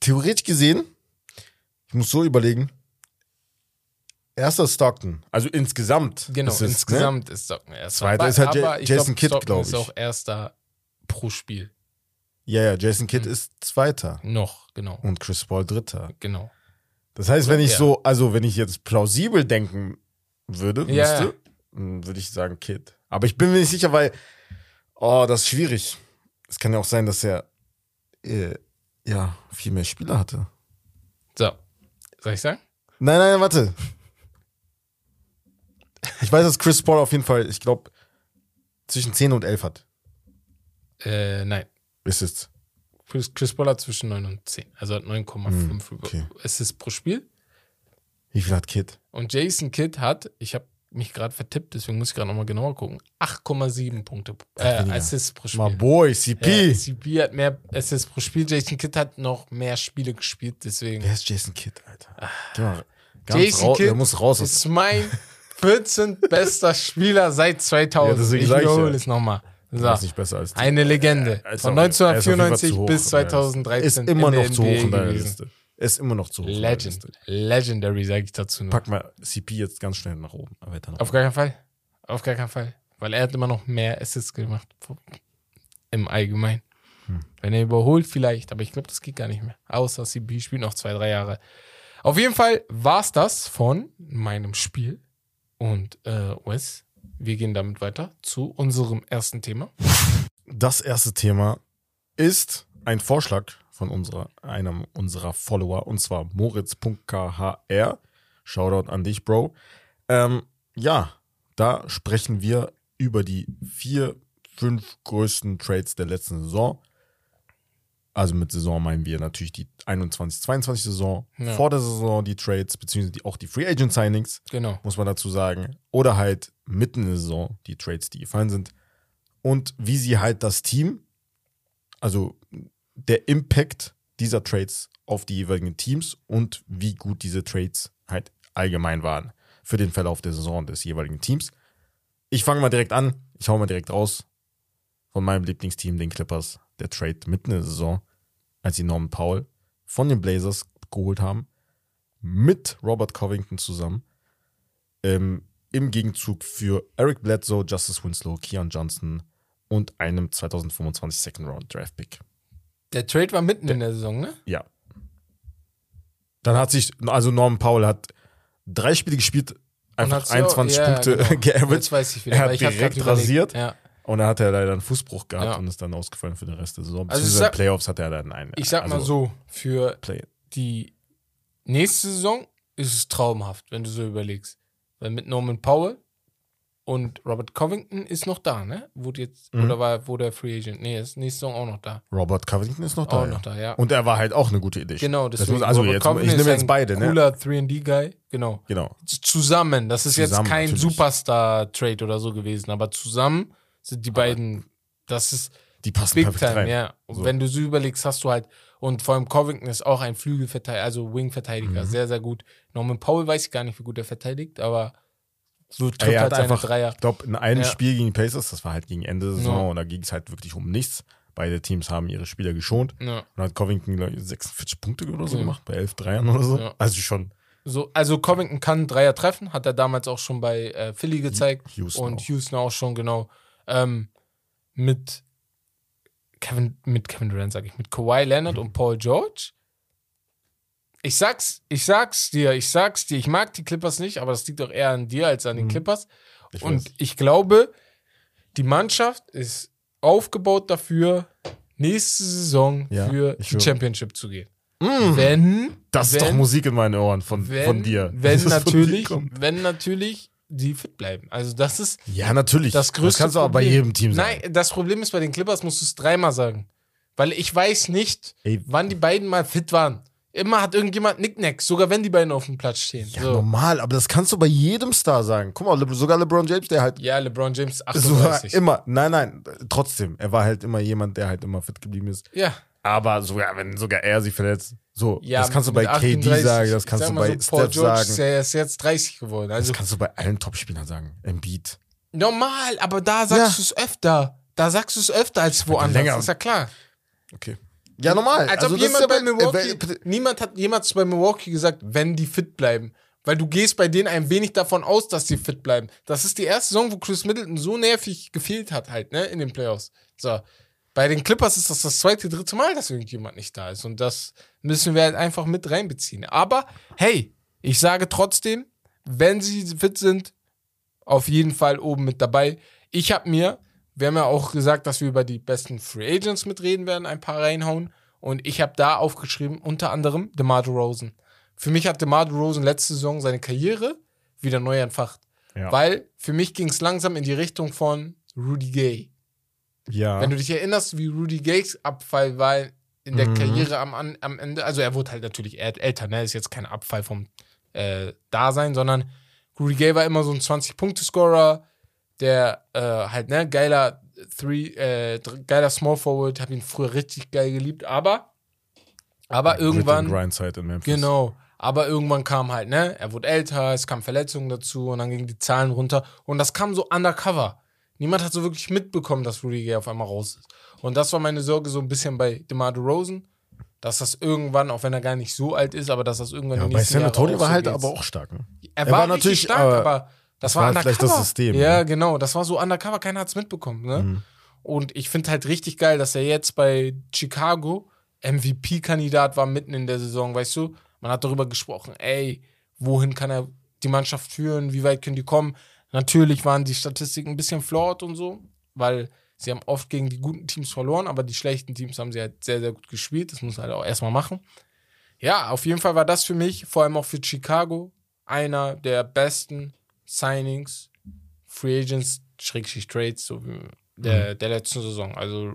theoretisch gesehen, ich muss so überlegen. Erster Stockton, also insgesamt. Genau, ist es, insgesamt ist Stockton erster. Zweiter ist halt Ja- ich Jason Kidd, Stockton glaub ist ich. auch erster pro Spiel. Ne? Ja, ja, Jason. Kidd ist Zweiter Noch, genau. und Chris Paul Dritter. Genau. Das heißt, wenn ich Ja. so, also wenn ich jetzt plausibel denken würde, Ja, müsste, würde ich sagen Kid. Aber ich bin mir nicht sicher, weil, oh, das ist schwierig. Es kann ja auch sein, dass er, äh, ja, viel mehr Spieler hatte. So. Soll ich sagen? Nein, nein, warte. Ich weiß, dass Chris Paul auf jeden Fall, ich glaube, zwischen 10 und 11 hat. Äh, nein. Ist es. Chris, Chris Paul hat zwischen 9 und 10. Also hat 9,5 Hm, okay. Assists pro Spiel. Wie viel hat Kid? Und Jason Kidd hat, ich habe mich gerade vertippt, deswegen muss ich gerade nochmal genauer gucken, 8,7 Punkte, äh. Assists pro Spiel. My boy, CP. Ja, CP hat mehr Assists pro Spiel. Jason Kidd hat noch mehr Spiele gespielt, deswegen. Wer ist Jason Kidd, Alter? Mal ganz Jason Kidd der muss raus. aus- ist mein 14. bester Spieler seit 2000. Ja, ich wiederhole es nochmal. So. Ist nicht besser als die. Eine Legende. Er ist Von auch- er ist auf jeden Fall 1994 zu hoch bis in deiner 2013. Ist immer noch zu hoch in deiner. Liste. Ist immer noch zu hoch. Legend. Legendary, sage ich dazu nur. Pack mal CP jetzt ganz schnell nach oben. Auf gar keinen Fall. Auf gar keinen Fall. Weil er hat immer noch mehr Assists gemacht. Im Allgemeinen. Hm. Wenn er überholt, vielleicht. Aber ich glaube, das geht gar nicht mehr. Außer CB spielt noch zwei, drei Jahre. Auf jeden Fall war es das von meinem Spiel. Und äh, Wes, wir gehen damit weiter zu unserem ersten Thema. Das erste Thema ist ein Vorschlag von unserer, einem unserer Follower und zwar moritz.khr. Shoutout an dich, Bro. Ähm, ja, da sprechen wir über die vier, fünf größten Trades der letzten Saison. Also mit Saison meinen wir natürlich die 21-22 Saison, Ja. vor der Saison die Trades, beziehungsweise die, auch die Free Agent Signings Genau. muss man dazu sagen. Oder halt mitten in der Saison die Trades, die gefallen sind. Und wie sie halt das Team, also der Impact dieser Trades auf die jeweiligen Teams und wie gut diese Trades halt allgemein waren für den Verlauf der Saison des jeweiligen Teams. Ich fange mal direkt an. Ich hau mal direkt raus von meinem Lieblingsteam, den Clippers, der Trade mitten in der Saison, als sie Norman Powell von den Blazers geholt haben, mit Robert Covington zusammen ähm, im Gegenzug für Eric Bledsoe, Justice Winslow, Keon Johnson und einem 2025 Second Round Draft Pick. Der Trade war mitten in der Saison, ne? Ja. Dann hat sich, also Norman Powell hat drei Spiele gespielt, einfach hat sie auch- 21 ja, Punkte genau. [LAUGHS] geaveraged. Er hat direkt rasiert. Ja. Und dann hat er leider einen Fußbruch gehabt Ja. und ist dann ausgefallen für den Rest der Saison. Also sag- den Playoffs hat er dann einen. Ich sag mal also so, für Play. die nächste Saison ist es traumhaft, wenn du so überlegst. Weil mit Norman Powell und Robert Covington ist noch da, ne? Wurde jetzt, Mhm. oder war, wo der Free Agent? Nee, ist nächste Saison auch noch da. Robert Covington ist noch da. Auch ja. noch da, ja. Und er war halt auch eine gute Idee. genau, Das deswegen. muss, also Robert jetzt, Covington ich nehme jetzt beide, ne? Cooler 3D-Guy, genau. Genau. Zusammen, das ist Zusammen, jetzt kein. Superstar-Trade oder so gewesen, aber zusammen sind die beiden, das ist Die passen Big Time, rein. ja. So. wenn du so überlegst, hast du halt, und vor allem Covington ist auch ein Flügelverteidiger, also Wing-Verteidiger, Mhm. sehr, sehr gut. Norman Powell weiß ich gar nicht, wie gut er verteidigt, aber so trifft Er halt hat seine einfach, Dreier. ich glaube, in einem Ja. Spiel gegen die Pacers, das war halt gegen Ende der Saison, Ja. und da ging es halt wirklich um nichts. Beide Teams haben ihre Spieler geschont. Ja. Und hat Covington, glaube ich, 46 Punkte oder so gemacht, bei 11 Dreiern oder so. Also schon So, also Covington kann Dreier treffen, hat er damals auch schon bei äh, Philly gezeigt Houston und auch. Houston auch schon, genau. Ähm, mit Kevin, mit Kevin Durant, sag ich, mit Kawhi Leonard und Paul George. Ich sag's, ich sag's dir, ich sag's dir, ich mag die Clippers nicht, aber das liegt doch eher an dir als an den Mhm. Clippers. Ich Und weiß. ich glaube, die Mannschaft ist aufgebaut dafür, nächste Saison Ja, für die. Championship zu gehen. Mm, Wenn das ist wenn, doch Musik in meinen Ohren von, wenn, [LAUGHS] von dir. Wenn natürlich, wenn natürlich die fit bleiben. Also das ist Ja, natürlich. das größte kannst du auch bei Problem. jedem Team sagen. Nein, das Problem ist bei den Clippers musst du es dreimal sagen, weil ich weiß nicht, Ey. wann die beiden mal fit waren. Immer hat irgendjemand Nicknacks, sogar wenn die beiden auf dem Platz stehen. Ja, so. normal, aber das kannst du bei jedem Star sagen. Guck mal, Le sogar LeBron James, der halt Ja, LeBron James so 38. immer, nein, nein, trotzdem, er war halt immer jemand, der halt immer fit geblieben ist. ja. Aber sogar, wenn sogar er sich verletzt, so, ja, das kannst du bei KD 38. sagen, das kannst sag du bei so, Paul Steph George sagen. Ist ja jetzt 30 geworden. Also das kannst du bei allen Topspielern sagen. Embiid. normal, aber da sagst Ja. du es öfter. Da sagst du es öfter als woanders. länger. Ist ja klar. Okay. Ja, normal. Als also ob jemand ja bei bei- Milwaukee, äh, niemand hat jemals bei Milwaukee gesagt, wenn die fit bleiben. Weil du gehst bei denen ein wenig davon aus, dass die fit bleiben. Das ist die erste Saison, wo Chris Middleton so nervig gefehlt hat halt, ne, in den Playoffs. So. Bei den Clippers ist das das zweite, dritte Mal, dass irgendjemand nicht da ist. Und das müssen wir halt einfach mit reinbeziehen. Aber, hey, ich sage trotzdem, wenn sie fit sind, auf jeden Fall oben mit dabei. Ich habe mir, wir haben ja auch gesagt, dass wir über die besten Free Agents mitreden werden, ein paar reinhauen. Und ich habe da aufgeschrieben, unter anderem DeMar DeRozan. Für mich hat DeMar DeRozan letzte Saison seine Karriere wieder neu entfacht. Ja. Weil für mich ging es langsam in die Richtung von Rudy Gay. Ja. Wenn du dich erinnerst, wie Rudy Gays Abfall war in der Mhm. Karriere am, am Ende, also er wurde halt natürlich äl- älter, ne? Ist jetzt kein Abfall vom äh, Dasein, sondern Rudy Gay war immer so ein 20-Punkte-Scorer, der äh, halt, ne, geiler Three, äh, geiler Small Forward, hab ihn früher richtig geil geliebt, aber aber irgendwann. Grindzeit in Memphis. Genau. Aber irgendwann kam halt, ne, er wurde älter, es kamen Verletzungen dazu und dann gingen die Zahlen runter. Und das kam so undercover. Niemand hat so wirklich mitbekommen, dass Rudy Gay auf einmal raus ist. Und das war meine Sorge so ein bisschen bei DeMar DeRozan, dass das irgendwann, auch wenn er gar nicht so alt ist, aber dass das irgendwann Ja, in den bei nächsten Jahren Antonio war so halt aber auch stark. Ne? Er, er war, war natürlich stark, aber aber, das das war war undercover. vielleicht das System, Ja, ne? genau. Das war so undercover, keiner hat es mitbekommen. Ne? Mhm. Und ich finde halt richtig geil, dass er jetzt bei Chicago MVP-Kandidat war mitten in der Saison, weißt du? Man hat darüber gesprochen, ey, wohin kann er die Mannschaft führen, wie weit können die kommen? Natürlich waren die Statistiken ein bisschen flawed und so, weil sie haben oft gegen die guten Teams verloren, aber die schlechten Teams haben sie halt sehr, sehr gut gespielt. Das muss man halt auch erstmal machen. Ja, auf jeden Fall war das für mich, vor allem auch für Chicago, einer der besten Signings, Free Agents, Schrägstrich Trades, so wie der, der letzten Saison. Also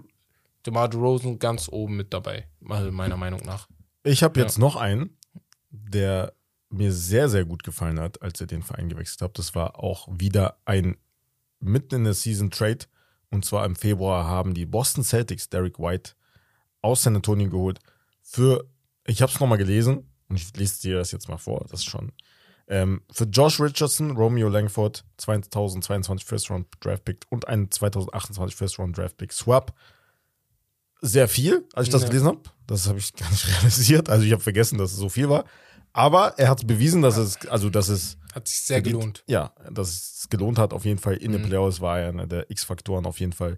DeMar DeRozan ganz oben mit dabei, also meiner Meinung nach. Ich habe Ja. jetzt noch einen, der mir sehr, sehr gut gefallen hat, als er den Verein gewechselt hat. Das war auch wieder ein mitten in der Season Trade. Und zwar im Februar haben die Boston Celtics Derek White aus San Antonio geholt für, ich habe es nochmal gelesen und ich lese dir das jetzt mal vor, das ist schon. Ähm, für Josh Richardson, Romeo Langford, 2022 First Round Draft Pick und einen 2028 First Round Draft Pick Swap. Sehr viel, als ich das Ja. gelesen habe. Das habe ich [LAUGHS] gar nicht realisiert. Also ich habe vergessen, dass es so viel war. Aber er hat bewiesen, dass es, also dass es Hat sich sehr gelohnt. ja, dass es gelohnt hat, auf jeden Fall in den Mhm. Playoffs war er einer der X-Faktoren auf jeden Fall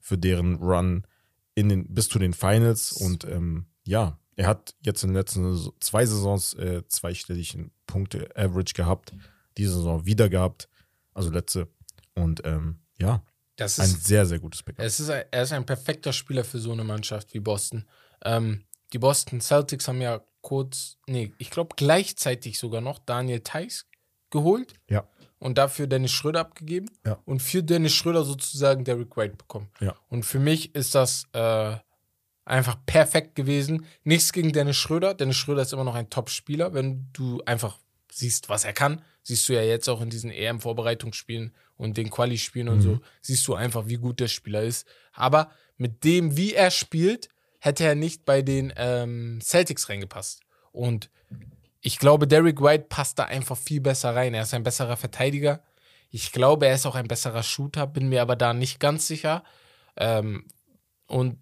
für deren Run in den, bis zu den Finals. Und ähm, ja, er hat jetzt in den letzten zwei Saisons äh, zweistelligen Punkte Average gehabt. Diese Saison wieder gehabt, also letzte. Und ähm, ja, Das ein ist, sehr, sehr gutes Backup. es ist ein, er ist ein perfekter Spieler für so eine Mannschaft wie Boston. Ähm, die Boston Celtics haben ja kurz, nee, ich glaube gleichzeitig sogar noch Daniel Theiss geholt Ja. und dafür Dennis Schröder abgegeben Ja. und für Dennis Schröder sozusagen Derek White bekommen. Ja. Und für mich ist das äh, einfach perfekt gewesen. Nichts gegen Dennis Schröder. Dennis Schröder ist immer noch ein Top-Spieler. Wenn du einfach siehst, was er kann, siehst du ja jetzt auch in diesen EM-Vorbereitungsspielen und den Quali-Spielen und so, siehst du einfach, wie gut der Spieler ist. Aber mit dem, wie er spielt, hätte er nicht bei den ähm, Celtics reingepasst. Und ich glaube, Derek White passt da einfach viel besser rein. Er ist ein besserer Verteidiger. Ich glaube, er ist auch ein besserer Shooter, bin mir aber da nicht ganz sicher. Ähm, und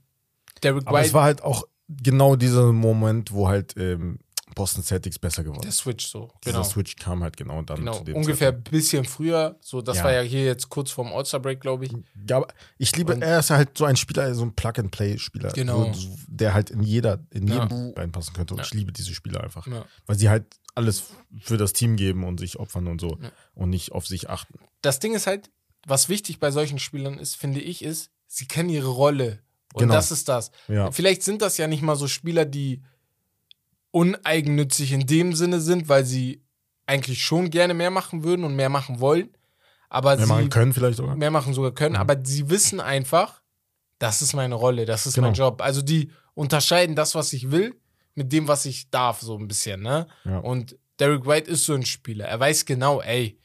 Derek Aber es White, war halt auch genau dieser Moment, wo halt ähm, Boston Celtics besser geworden der. Switch so. Genau. Switch kam halt genau dann Genau, zu dem ungefähr ein bisschen früher. So, das Ja. war ja hier jetzt kurz vorm All-Star-Break, glaube ich. Ja, aber ich liebe, Und- er ist halt so ein Spieler, so ein Plug-and-Play-Spieler, Genau. so, der halt in jeder, in Ja. jedem reinpassen könnte. Und Ja. ich liebe diese Spieler einfach, weil sie halt alles für das Team geben und sich opfern und so und nicht auf sich achten. Das Ding ist halt, was wichtig bei solchen Spielern ist, finde ich, ist, sie kennen ihre Rolle. Und Genau. das ist das. Ja, Vielleicht sind das ja nicht mal so Spieler, die uneigennützig in dem Sinne sind, weil sie eigentlich schon gerne mehr machen würden und mehr machen wollen. Aber mehr sie machen können vielleicht sogar. mehr machen sogar können, Mhm. aber sie wissen einfach, das ist meine Rolle, das ist mein Genau. Job. Also die unterscheiden das, was ich will, mit dem, was ich darf, so ein bisschen, ne? Ja. Und Derek White ist so ein Spieler. Er weiß genau, ey,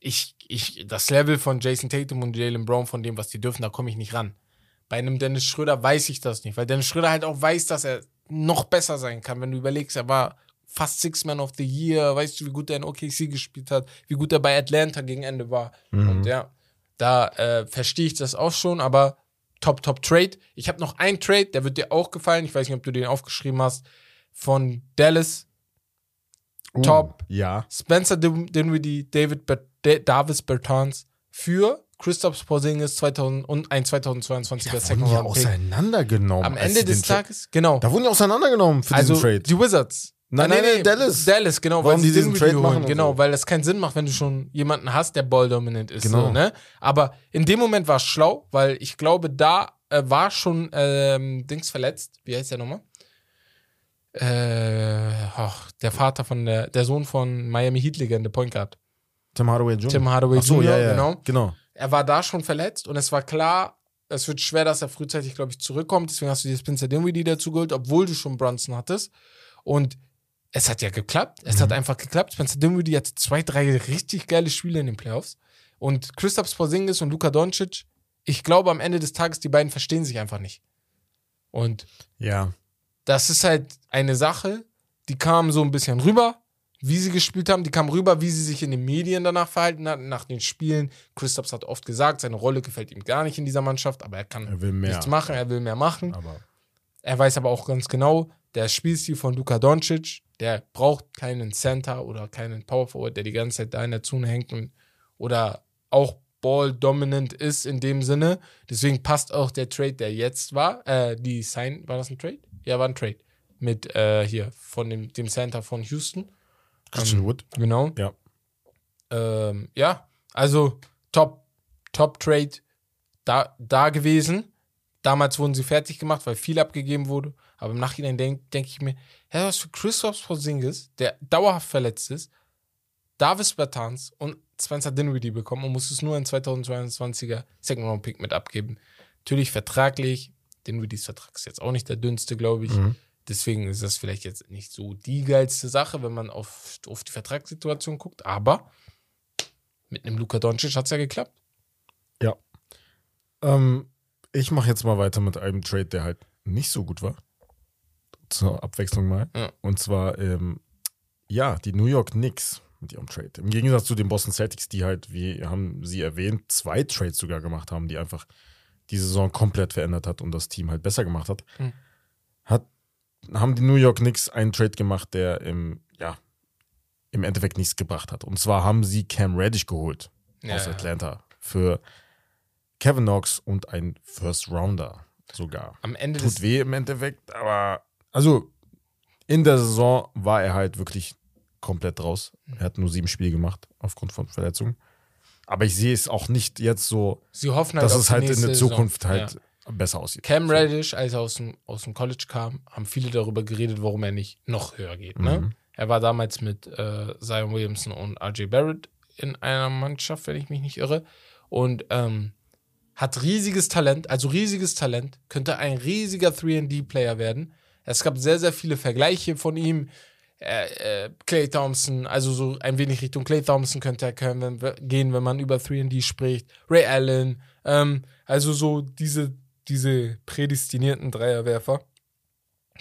ich, ich, das Level von Jason Tatum und Jalen Brown, von dem, was die dürfen, da komme ich nicht ran. Bei einem Dennis Schröder weiß ich das nicht, weil Dennis Schröder halt auch weiß, dass er noch besser sein kann. Wenn du überlegst, er war fast Six Man of the Year, weißt du, wie gut er in OKC gespielt hat, wie gut er bei Atlanta gegen Ende war. Und ja, da äh, verstehe ich das auch schon, aber top, top Trade. Ich habe noch einen Trade, der wird dir auch gefallen. Ich weiß nicht, ob du den aufgeschrieben hast. Von Dallas. Uh, Top. Ja. Spencer Din- Dinwiddie, David Ber Da- Davis Bertans für Christoph Porzingis 2000 und ein 2022er Da Second Round Pick. auseinandergenommen. Am Ende des Tages, genau. Da wurden die auseinandergenommen für Also diesen Trade. die Wizards. Nein, nein, nein, Dallas. Dallas, genau, Warum weil die diesen Trade machen Genau, so. weil das keinen Sinn macht, wenn du schon jemanden hast, der balldominant ist. Genau. So, ne? Aber in dem Moment war es schlau, weil ich glaube, da äh, war schon ähm, Dings verletzt. Wie heißt der nochmal? Äh, ach, der Vater von der, der Sohn von Miami Heat-Legende, Point Guard. Tim Hardaway Jr. Tim Hardaway Ach so, Jr., ja, ja. genau. genau. Er war da schon verletzt und es war klar, es wird schwer, dass er frühzeitig, glaube ich, zurückkommt. Deswegen hast du dir Spencer Dinwiddie dazu geholt, obwohl du schon Brunson hattest. Und es hat ja geklappt. Es Mhm. hat einfach geklappt. Spencer Dinwiddie hatte zwei, drei richtig geile Spiele in den Playoffs. Und Christoph Porzingis und Luka Doncic, ich glaube, am Ende des Tages, die beiden verstehen sich einfach nicht. Und Ja. das ist halt eine Sache, die kam so ein bisschen rüber, wie sie gespielt haben. Die kam rüber, wie sie sich in den Medien danach verhalten hatten, nach den Spielen. Christophs hat oft gesagt, seine Rolle gefällt ihm gar nicht in dieser Mannschaft, aber er kann Er will mehr. nichts machen, er will mehr machen. Aber Er weiß aber auch ganz genau, der Spielstil von Luka Doncic, der braucht keinen Center oder keinen Power Forward, der die ganze Zeit da in der Zone hängt und, oder auch Ball dominant ist in dem Sinne. Deswegen passt auch der Trade, der jetzt war. Äh, die Sign, war das ein Trade? Ja, war ein Trade. Mit äh, hier von dem, dem Center von Houston. Christian Wood. Genau. Ja. Ähm, ja, also top, top Trade da, da gewesen. Damals wurden sie fertig gemacht, weil viel abgegeben wurde. Aber im Nachhinein denke denk ich mir, ja, was für Christoph Porzingis, der dauerhaft verletzt ist, Davis Bertans und Spencer Dinwiddie bekommen und muss es nur ein 2022er Second Round Pick mit abgeben. Natürlich vertraglich. Dinwiddies Vertrag ist jetzt auch nicht der dünnste, glaube ich. Mhm. Deswegen ist das vielleicht jetzt nicht so die geilste Sache, wenn man auf, auf die Vertragssituation guckt. Aber mit einem Luka Doncic hat es ja geklappt. Ja. Ähm, ich mache jetzt mal weiter mit einem Trade, der halt nicht so gut war. Zur Abwechslung mal. Ja. Und zwar, ähm, ja, die New York Knicks mit ihrem Trade. Im Gegensatz zu den Boston Celtics, die halt, wie haben sie erwähnt, zwei Trades sogar gemacht haben, die einfach die Saison komplett verändert hat und das Team halt besser gemacht hat, Mhm. Haben die New York Knicks einen Trade gemacht, der im, ja, im Endeffekt nichts gebracht hat. Und zwar haben sie Cam Reddish geholt aus Ja. Atlanta für Kevin Knox und ein First Rounder sogar. Am Ende Tut weh im Endeffekt, aber also in der Saison war er halt wirklich komplett raus. Er hat nur sieben Spiele gemacht aufgrund von Verletzungen. Aber ich sehe es auch nicht jetzt so, Sie hoffen halt, dass es halt in der Saison. Zukunft halt Ja. Besser aussieht. Cam Reddish, als er aus dem, aus dem College kam, haben viele darüber geredet, warum er nicht noch höher geht. Ne? Mhm. Er war damals mit äh, Zion Williamson und RJ Barrett in einer Mannschaft, wenn ich mich nicht irre. Und ähm, hat riesiges Talent, also riesiges Talent, könnte ein riesiger 3D-Player werden. Es gab sehr, sehr viele Vergleiche von ihm. Äh, äh, Clay Thompson, also so ein wenig Richtung Clay Thompson könnte er können, wenn, gehen, wenn man über 3D spricht. Ray Allen, ähm, also so diese, diese prädestinierten Dreierwerfer.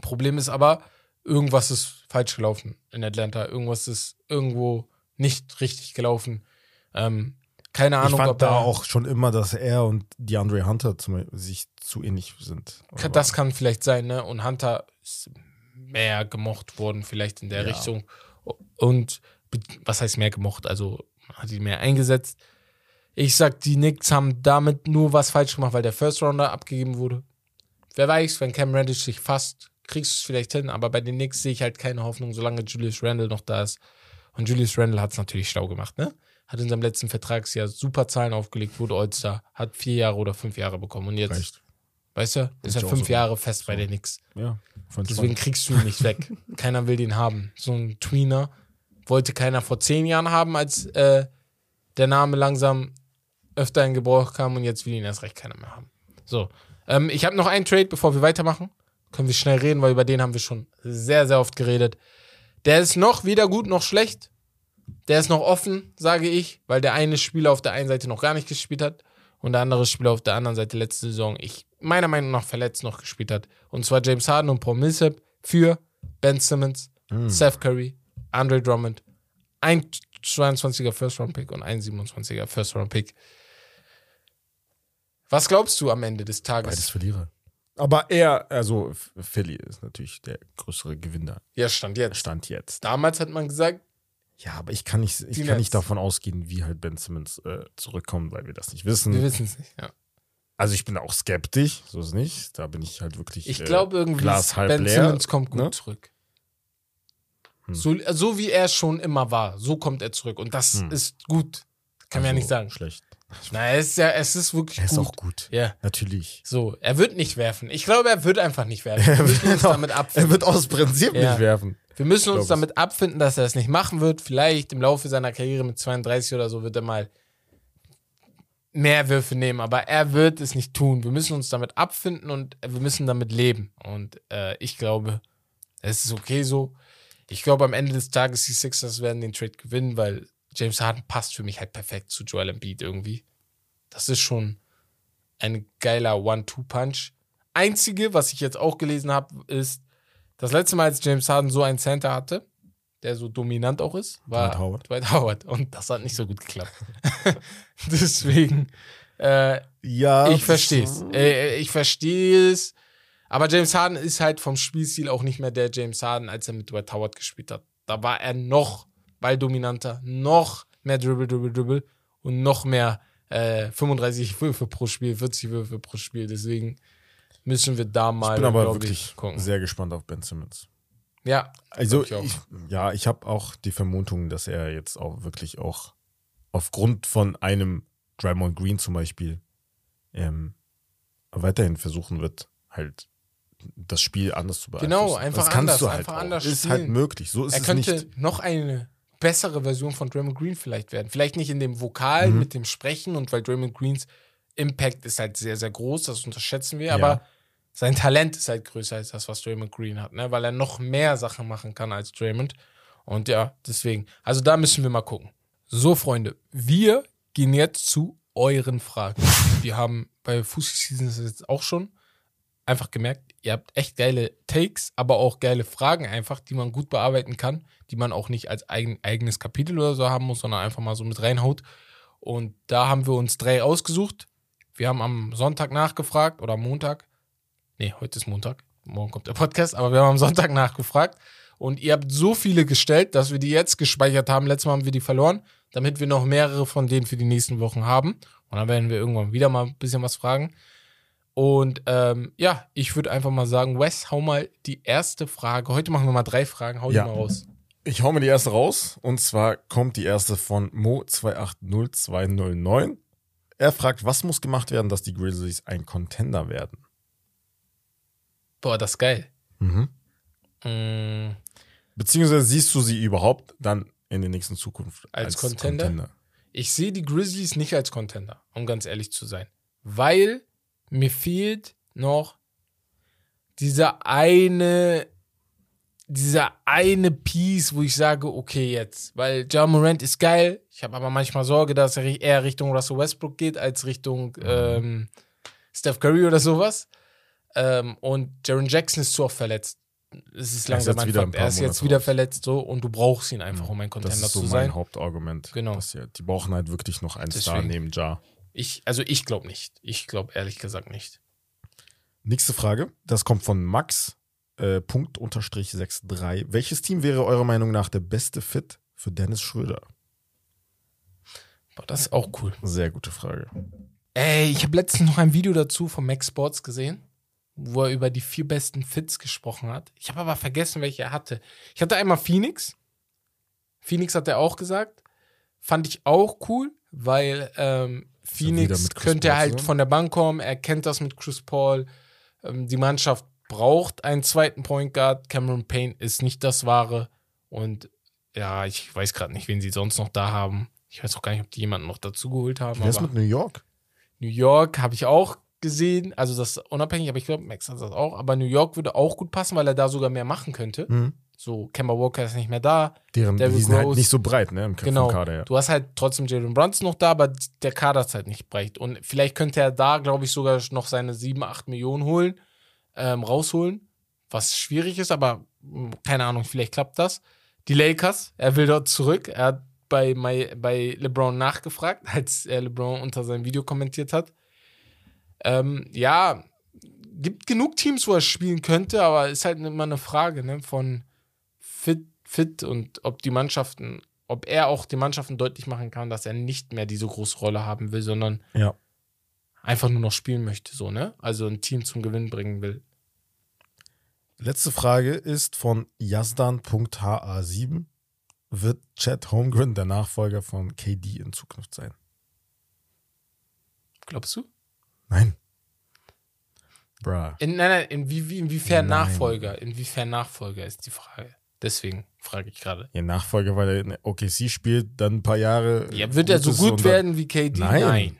Problem ist aber, irgendwas ist falsch gelaufen in Atlanta. Irgendwas ist irgendwo nicht richtig gelaufen. Ähm, keine Ich Ahnung, fand ob da auch schon immer, dass er und DeAndre Hunter zum, sich zu ähnlich sind. Kann- Das kann vielleicht sein, ne? Und Hunter ist mehr gemocht worden, vielleicht in der Ja. Richtung. Und was heißt mehr gemocht? Also hat ihn mehr eingesetzt. Ich sag, die Knicks haben damit nur was falsch gemacht, weil der First Rounder abgegeben wurde. Wer weiß, wenn Cam Reddish sich fasst, kriegst du es vielleicht hin, aber bei den Knicks sehe ich halt keine Hoffnung, solange Julius Randle noch da ist. Und Julius Randle hat es natürlich schlau gemacht, ne? Hat in seinem letzten Vertragsjahr super Zahlen aufgelegt, wurde All-Star, hat vier Jahre oder fünf Jahre bekommen. Und jetzt, Reicht. weißt du, ist er fünf. Jahre fest bei So. den Knicks. Ja, ich Deswegen kriegst du ihn nicht weg. [LAUGHS] keiner will den haben. So ein Tweener wollte keiner vor zehn Jahren haben, als äh, der Name langsam öfter in Gebrauch kam und jetzt will ihn erst recht keiner mehr haben. So, ähm, ich habe noch einen Trade, bevor wir weitermachen. Können wir schnell reden, weil über den haben wir schon sehr, sehr oft geredet. Der ist noch weder gut noch schlecht. Der ist noch offen, sage ich, weil der eine Spieler auf der einen Seite noch gar nicht gespielt hat und der andere Spieler auf der anderen Seite letzte Saison, ich meiner Meinung nach verletzt noch gespielt hat. Und zwar James Harden und Paul Millsap für Ben Simmons, Hm. Seth Curry, Andre Drummond, ein 22er First-Round-Pick und ein 27er First-Round-Pick. Was glaubst du am Ende des Tages? Beides Verlierer. Aber er, also Philly ist natürlich der größere Gewinner. Ja, stand jetzt. Stand jetzt. Damals hat man gesagt, Ja, aber ich kann nicht, ich kann nicht davon ausgehen, wie halt Ben Simmons äh, zurückkommt, weil wir das nicht wissen. wir wissen es nicht. Ja. Also ich bin auch skeptisch, so ist nicht. Da bin ich halt wirklich. Ich äh, glaube irgendwie, Glas halb Ben leer, Simmons kommt gut ne? zurück. Hm. So, so wie er schon immer war, so kommt er zurück. Und das Hm. ist gut. Kann man ja Also, nicht sagen. Schlecht. Na, es ist ja, es ist wirklich Er ist gut. auch gut. Ja. Natürlich. So, er wird nicht werfen. Ich glaube, er wird einfach nicht werfen. [LAUGHS] Wir müssen uns damit Er abfinden. wird aus Prinzip Ja. nicht werfen. Wir müssen uns es. damit abfinden, dass er es nicht machen wird. Vielleicht im Laufe seiner Karriere mit 32 oder so wird er mal mehr Würfe nehmen, aber er wird es nicht tun. Wir müssen uns damit abfinden und wir müssen damit leben. Und äh, ich glaube, es ist okay so. Ich glaube, am Ende des Tages, die Sixers werden den Trade gewinnen, weil James Harden passt für mich halt perfekt zu Joel Embiid irgendwie. Das ist schon ein geiler One-Two-Punch. Einzige, was ich jetzt auch gelesen habe, ist, das letzte Mal, als James Harden so einen Center hatte, der so dominant auch ist, war Dwight Howard. Dwight Howard. Und das hat nicht so gut geklappt. [LAUGHS] Deswegen, äh, Ja. ich verstehe es. Äh, ich verstehe es. Aber James Harden ist halt vom Spielstil auch nicht mehr der James Harden, als er mit Dwight Howard gespielt hat. Da war er noch balldominanter, noch mehr Dribble, Dribble, Dribble und noch mehr äh, 35 Würfe pro Spiel, 40 Würfe pro Spiel. Deswegen müssen wir da mal, Ich bin aber wirklich ich, gucken. sehr gespannt auf Ben Simmons. Ja, Also, ich ich, ja, ich habe auch die Vermutung, dass er jetzt auch wirklich auch aufgrund von einem Draymond Green zum Beispiel ähm, weiterhin versuchen wird, halt das Spiel anders zu beeinflussen. Genau, einfach das kannst anders, du halt einfach auch. anders Ist spielen. halt möglich. So ist er es könnte nicht. noch eine bessere Version von Draymond Green vielleicht werden. Vielleicht nicht in dem Vokal, Mhm. mit dem Sprechen und weil Draymond Greens Impact ist halt sehr, sehr groß, das unterschätzen wir, Ja. aber sein Talent ist halt größer als das, was Draymond Green hat, ne? weil er noch mehr Sachen machen kann als Draymond. Und ja, deswegen, also da müssen wir mal gucken. So, Freunde, wir gehen jetzt zu euren Fragen. Wir haben bei Fußball Seasons jetzt auch schon einfach gemerkt, ihr habt echt geile Takes, aber auch geile Fragen einfach, die man gut bearbeiten kann, die man auch nicht als eigen, eigenes Kapitel oder so haben muss, sondern einfach mal so mit reinhaut. Und da haben wir uns drei ausgesucht. Wir haben am Sonntag nachgefragt oder am Montag. Nee, heute ist Montag. Morgen kommt der Podcast, aber wir haben am Sonntag nachgefragt. Und ihr habt so viele gestellt, dass wir die jetzt gespeichert haben. Letztes Mal haben wir die verloren, damit wir noch mehrere von denen für die nächsten Wochen haben. Und dann werden wir irgendwann wieder mal ein bisschen was fragen. Und ähm, ja, ich würde einfach mal sagen, Wes, hau mal die erste Frage. Heute machen wir mal drei Fragen, hau Ja. die mal raus. Ich hau mir die erste raus. Und zwar kommt die erste von Mo280209. Er fragt, was muss gemacht werden, dass die Grizzlies ein Contender werden? Boah, das ist geil. Mhm. Mm, Beziehungsweise siehst du sie überhaupt dann in der nächsten Zukunft Als Contender? ich sehe die Grizzlies nicht als Contender, um ganz ehrlich zu sein. Weil mir fehlt noch dieser eine, dieser eine Piece, wo ich sage, okay, jetzt. Weil Ja Morant ist geil. Ich habe aber manchmal Sorge, dass er eher Richtung Russell Westbrook geht, als Richtung ähm, Steph Curry oder sowas. Ähm, und Jaron Jackson ist zu oft verletzt. Es ist Er ist langsam jetzt ein wieder ein Fakt. paar Er ist jetzt wieder verletzt so und du brauchst ihn einfach, um ein Contender Das ist so zu mein sein. Hauptargument. Genau. Dass ja, die brauchen halt wirklich noch einen Star Deswegen. neben Ja. Ich, also ich glaube nicht. Ich glaube ehrlich gesagt nicht. Nächste Frage. Das kommt von Max. Äh, Punkt unterstrich 63. Welches Team wäre eurer Meinung nach der beste Fit für Dennis Schröder? Boah, das ist auch cool. Sehr gute Frage. Ey, ich habe letztens noch ein Video dazu von Max Sports gesehen, wo er über die vier besten Fits gesprochen hat. Ich habe aber vergessen, welche er hatte. Ich hatte einmal Phoenix. Phoenix hat er auch gesagt. Fand ich auch cool, weil ähm, Phoenix könnte Paul halt zusammen? von der Bank kommen. Er kennt das mit Chris Paul. Ähm, die Mannschaft braucht einen zweiten Point Guard. Cameron Payne ist nicht das Wahre. Und ja, ich weiß gerade nicht, wen sie sonst noch da haben. Ich weiß auch gar nicht, ob die jemanden noch dazu geholt haben. Wer ist mit New York? New York habe ich auch gesehen, also das unabhängig, aber ich glaube, Max hat das auch, aber New York würde auch gut passen, weil er da sogar mehr machen könnte. Mhm. So, Kemba Walker ist nicht mehr da. Deren, Derrick die sind halt Rose. nicht so breit, ne? Im Genau. Kader, ja. Du hast halt trotzdem Jalen Brunson noch da, aber der Kader ist halt nicht breit. Und vielleicht könnte er da, glaube ich, sogar noch seine 7, 8 Millionen holen, ähm, rausholen, was schwierig ist, aber mh, keine Ahnung, vielleicht klappt das. Die Lakers, er will dort zurück. Er hat bei, My, bei LeBron nachgefragt, [LAUGHS] als er LeBron unter seinem Video kommentiert hat. Ähm, ja, gibt genug Teams, wo er spielen könnte, aber ist halt immer eine Frage ne, von fit, und ob die Mannschaften, ob er auch den Mannschaften deutlich machen kann, dass er nicht mehr diese große Rolle haben will, sondern Ja. einfach nur noch spielen möchte, so, ne? Also ein Team zum Gewinn bringen will. Letzte Frage ist von Yazdan.ha7. Wird Chad Holmgren der Nachfolger von KD in Zukunft sein? Glaubst du? Nein. Bruh. In, nein, nein, wie- inwiefern Nein. Nachfolger? Inwiefern Nachfolger ist die Frage. Deswegen frage ich gerade. Ihr Nachfolger, weil er in OKC spielt, dann ein paar Jahre. Ja, wird er so gut werden wie KD? Nein.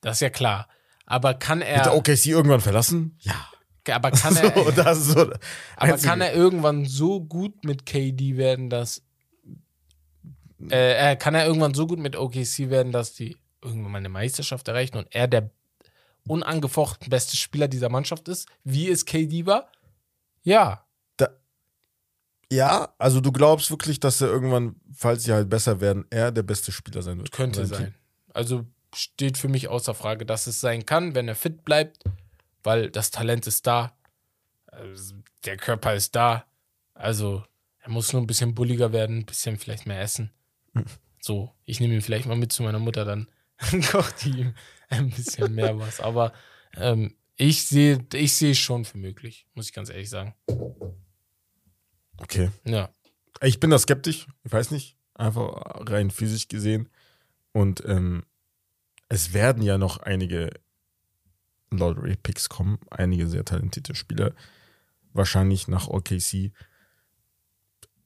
Das ist ja klar. Aber kann Wird er er, OKC irgendwann verlassen? Ja. aber kann [LAUGHS] er, So, das ist so. aber einzige- kann er irgendwann so gut mit KD werden, dass äh, äh, kann er irgendwann so gut mit OKC werden, dass die irgendwann mal eine Meisterschaft erreichen und er der unangefochten beste Spieler dieser Mannschaft ist, wie es KD war? Ja, Ja, also du glaubst wirklich, dass er irgendwann, falls sie halt besser werden, er der beste Spieler sein wird. könnte sein. Also steht für mich außer Frage, dass es sein kann, wenn er fit bleibt, weil das Talent ist da, also der Körper ist da. Also er muss nur ein bisschen bulliger werden, ein bisschen vielleicht mehr essen. So, ich nehme ihn vielleicht mal mit zu meiner Mutter, dann [LAUGHS] kocht die ihm ein bisschen mehr was. Aber ähm, ich sehe ich sehe es schon für möglich, muss ich ganz ehrlich sagen. Okay. Ja, Ich bin da skeptisch, ich weiß nicht, einfach rein physisch gesehen. Und ähm, es werden ja noch einige Lottery-Picks kommen, einige sehr talentierte Spieler. Wahrscheinlich nach OKC.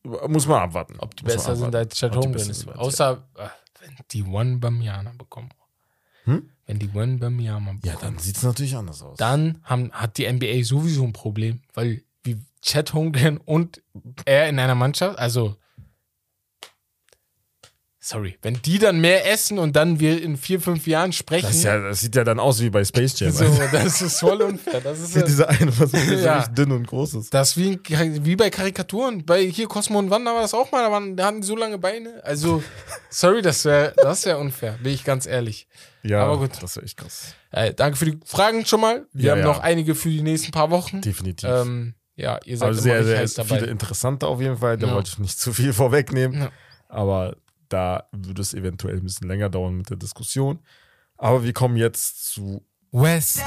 Muss man abwarten. ob die Muss besser sind als Chad Holmgren Außer äh, wenn die One Bamiana bekommen. Hm? Wenn die One Bamiana bekommen. Ja, dann sieht es natürlich anders aus. dann haben, hat die NBA sowieso ein Problem, weil Chad Holmgren und er in einer Mannschaft, also sorry, wenn die dann mehr essen und dann wir in vier, fünf Jahren sprechen, das, ja, das sieht ja dann aus wie bei Space Jam. so, das ist voll unfair. Das ist, Wie dieser eine, was so Ja. richtig dünn und groß ist. das ist wie, wie bei Karikaturen. Bei hier Cosmo und Wanda war das auch mal, da, waren, da hatten die so lange Beine. Also, sorry, das wäre das wär unfair, bin ich ganz ehrlich. Ja, Aber gut. das ist echt krass. Äh, danke für die Fragen schon mal. Wir Ja, haben ja. noch einige für die nächsten paar Wochen. Definitiv. Ähm, ja, ihr seid Also immer sehr, sehr viele interessante auf jeden Fall. Da Ja. wollte ich nicht zu viel [LAUGHS] vorwegnehmen. Ja. Aber da würde es eventuell ein bisschen länger dauern mit der Diskussion. Aber wir kommen jetzt zu Wes.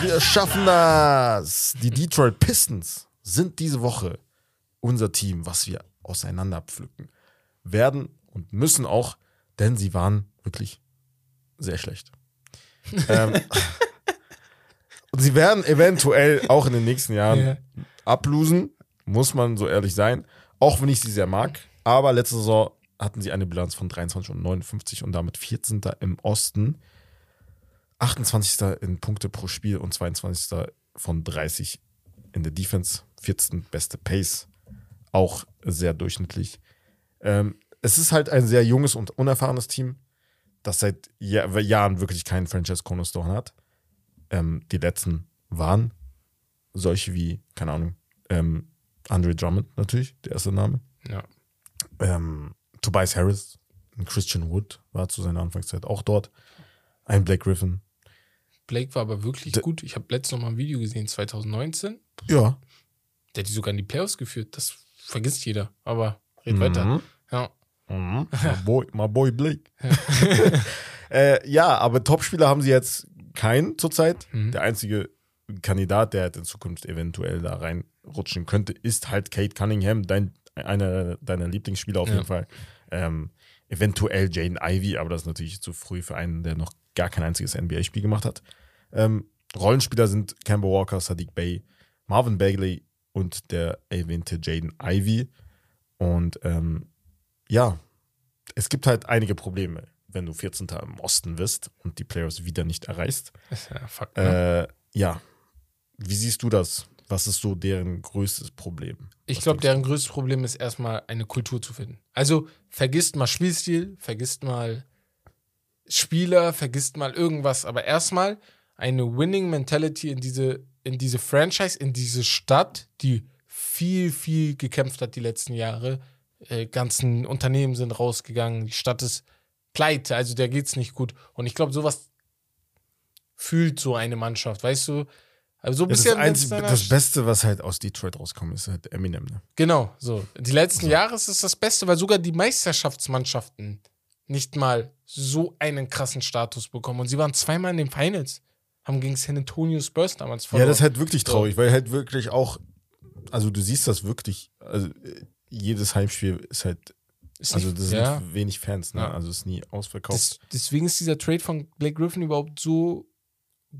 Wir schaffen das! Die Detroit Pistons sind diese Woche unser Team, was wir auseinander pflücken werden und müssen auch, denn sie waren wirklich sehr schlecht. [LAUGHS] ähm, sie werden eventuell auch in den nächsten Jahren Ja. ablosen, muss man so ehrlich sein, auch wenn ich sie sehr mag. Aber letzte Saison hatten sie eine Bilanz von 23 und 59 und damit 14. im Osten. 28. in Punkte pro Spiel und 22. von 30 in der Defense. 14. beste Pace. Auch sehr durchschnittlich. Ähm, es ist halt ein sehr junges und unerfahrenes Team, das seit Jahr, Jahren wirklich keinen Franchise Cornerstone hat. Ähm, die letzten waren solche wie, keine Ahnung, ähm, Andre Drummond natürlich, der erste Name. Ja. Ähm, Tobias Harris, Christian Wood war zu seiner Anfangszeit auch dort. Ein Blake Griffin. Blake war aber wirklich D- gut. Ich habe letztens noch mal ein Video gesehen, 2019. Ja. Der hat die sogar in die Playoffs geführt. Das vergisst jeder. Aber red Mhm. weiter. Ja. Mhm. [LAUGHS] My, boy, my boy Blake. [LAUGHS] äh, ja, aber Topspieler haben sie jetzt keinen zurzeit. Mhm. Der einzige Kandidat, der halt in Zukunft eventuell da reinrutschen könnte, ist halt Kate Cunningham, dein, einer deiner Lieblingsspieler auf Ja. jeden Fall. Ähm, eventuell Jaden Ivy, aber das ist natürlich zu früh für einen, der noch gar kein einziges NBA-Spiel gemacht hat. Ähm, Rollenspieler sind Kemba Walker, Sadiq Bey, Marvin Bagley und der erwähnte Jaden Ivy. Und ähm, ja, es gibt halt einige Probleme. Wenn du 14. im Osten wirst und die Playoffs wieder nicht erreichst. Ja Fakt, ne? Äh, ja, wie siehst du das? Was ist so deren größtes Problem? Ich glaube, deren größtes Problem ist erstmal eine Kultur zu finden. Also vergisst mal Spielstil, vergisst mal Spieler, vergisst mal irgendwas, aber erstmal eine Winning Mentality in diese, in diese Franchise, in diese Stadt, die viel, viel gekämpft hat die letzten Jahre. Äh, ganzen Unternehmen sind rausgegangen, die Stadt ist pleite, also der geht's nicht gut. Und ich glaube, sowas fühlt so eine Mannschaft, weißt du? Also so ein Ja, das, bisschen Einzige, deiner das Beste, was halt aus Detroit rauskommt, ist halt Eminem. Ne? Genau, so. Die letzten Jahre ist es das Beste, weil sogar die Meisterschaftsmannschaften nicht mal so einen krassen Status bekommen. Und sie waren zweimal in den Finals. Haben gegen San Antonio Spurs damals Ja, verloren. das ist halt wirklich traurig, weil halt wirklich auch, also du siehst das wirklich, also äh, jedes Heimspiel ist halt, Ist also das sind ja. wenig Fans, ne? Ja. Also ist nie ausverkauft. Das, deswegen ist dieser Trade von Blake Griffin überhaupt so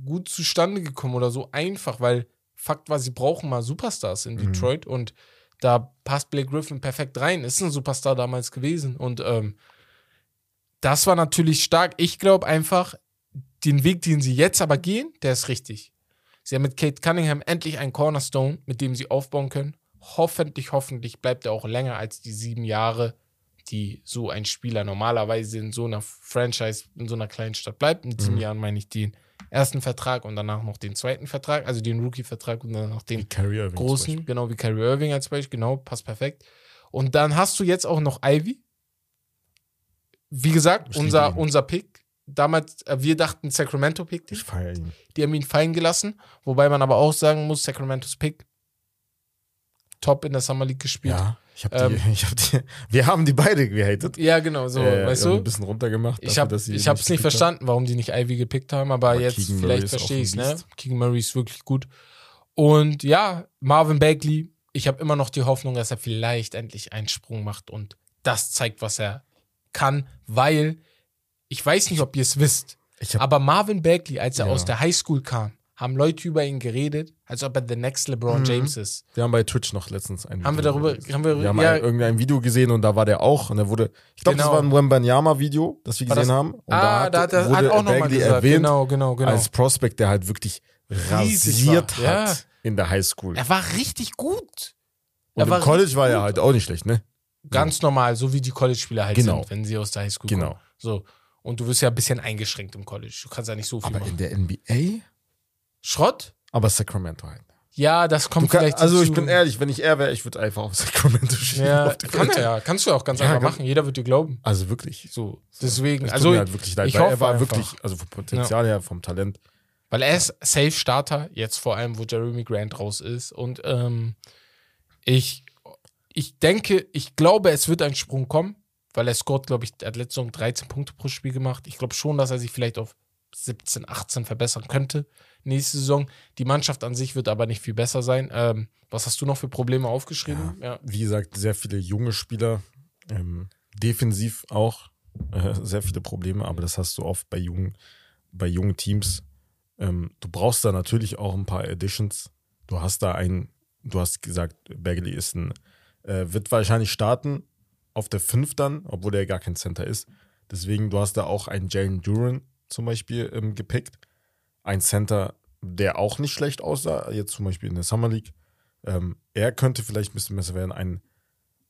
gut zustande gekommen oder so einfach, weil Fakt war, sie brauchen mal Superstars in Mhm. Detroit und da passt Blake Griffin perfekt rein. Ist ein Superstar damals gewesen und ähm, das war natürlich stark. Ich glaube einfach, den Weg, den sie jetzt aber gehen, der ist richtig. Sie haben mit Kate Cunningham endlich einen Cornerstone, mit dem sie aufbauen können. Hoffentlich, hoffentlich bleibt er auch länger als die sieben Jahre, die so ein Spieler normalerweise in so einer Franchise, in so einer kleinen Stadt bleibt. In sieben Mhm. Jahren meine ich den ersten Vertrag und danach noch den zweiten Vertrag, also den Rookie-Vertrag und danach den großen, genau wie Kyrie Irving als Beispiel, genau, passt perfekt. Und dann hast du jetzt auch noch Ivy. Wie gesagt, unser, unser Pick. Damals, äh, wir dachten Sacramento-Pick, Ich feiere ihn. die haben ihn fallen gelassen. Wobei man aber auch sagen muss, Sacramentos Pick top in der Summer League gespielt. Ja, Ja, ich habe Ähm, [LAUGHS] ich hab die, wir haben die beide gehatet. genau, so, Äh, weißt du? Ein bisschen runtergemacht. Ich habe hab's nicht haben. verstanden, warum die nicht Ivy gepickt haben, aber, Aber jetzt Keegan vielleicht verstehe ich es, ne? Keegan Murray ist wirklich gut. Und ja, Marvin Bagley, ich habe immer noch die Hoffnung, dass er vielleicht endlich einen Sprung macht und das zeigt, was er kann, weil ich weiß nicht, ob ihr es wisst, hab, aber Marvin Bagley, als er Ja. aus der Highschool kam, haben Leute über ihn geredet, als ob er the next LeBron Mhm. James ist. wir haben bei Twitch noch letztens ein Haben wir Video darüber- gesehen. haben wir- wir haben ja. ein, irgendein Video gesehen und da war der auch und er wurde, ich glaube, das Genau. war ein Wembanyama-Video, das wir War gesehen das- haben. Und ah, da hat er hat wurde auch nochmal erwähnt Genau, genau, genau. als Prospect, der halt wirklich Riesig rasiert war, hat ja. in der Highschool. er war richtig gut. Und im College war er halt auch nicht schlecht, ne? Ganz normal, so wie die College-Spieler halt Genau. sind, wenn sie aus der Highschool Genau. kommen. So. Und du wirst ja ein bisschen eingeschränkt im College. Du kannst ja nicht so viel Aber machen. in der NBA? Schrott? Aber Sacramento halt. Ja, das kommt kann, vielleicht also ich bin ehrlich, wenn ich er wäre, ich würde einfach auf Sacramento [LAUGHS] schieben. Ja, kann er ja. Kannst du ja auch ganz Ja, einfach kann- machen. Jeder wird dir glauben. Also wirklich. So. Deswegen, also, halt wirklich leid, ich weil er hoffe war einfach. wirklich, also vom Potenzial her, vom Talent. weil er ist Safe-Starter, jetzt vor allem, wo Jeremy Grant raus ist. Und ähm, ich, ich denke, ich glaube, es wird ein Sprung kommen, weil er scored, glaube ich, er hat letzte Saison 13 Punkte pro Spiel gemacht. Ich glaube schon, dass er sich vielleicht auf 17, 18 verbessern könnte nächste Saison. Die Mannschaft an sich wird aber nicht viel besser sein. Ähm, was hast du noch für Probleme aufgeschrieben? Ja. Wie gesagt, sehr viele junge Spieler, ähm, defensiv auch äh, sehr viele Probleme, aber das hast du oft bei jungen, bei jungen Teams. Ähm, du brauchst da natürlich auch ein paar Additions. Du hast da einen, du hast gesagt, Bagley ist ein, äh, wird wahrscheinlich starten auf der 5 dann, obwohl er gar kein Center ist. Deswegen, du hast da auch einen Jalen Duran zum Beispiel ähm, gepickt. Ein Center, der auch nicht schlecht aussah, jetzt zum Beispiel in der Summer League. Ähm, er könnte vielleicht ein bisschen besser werden. Ein,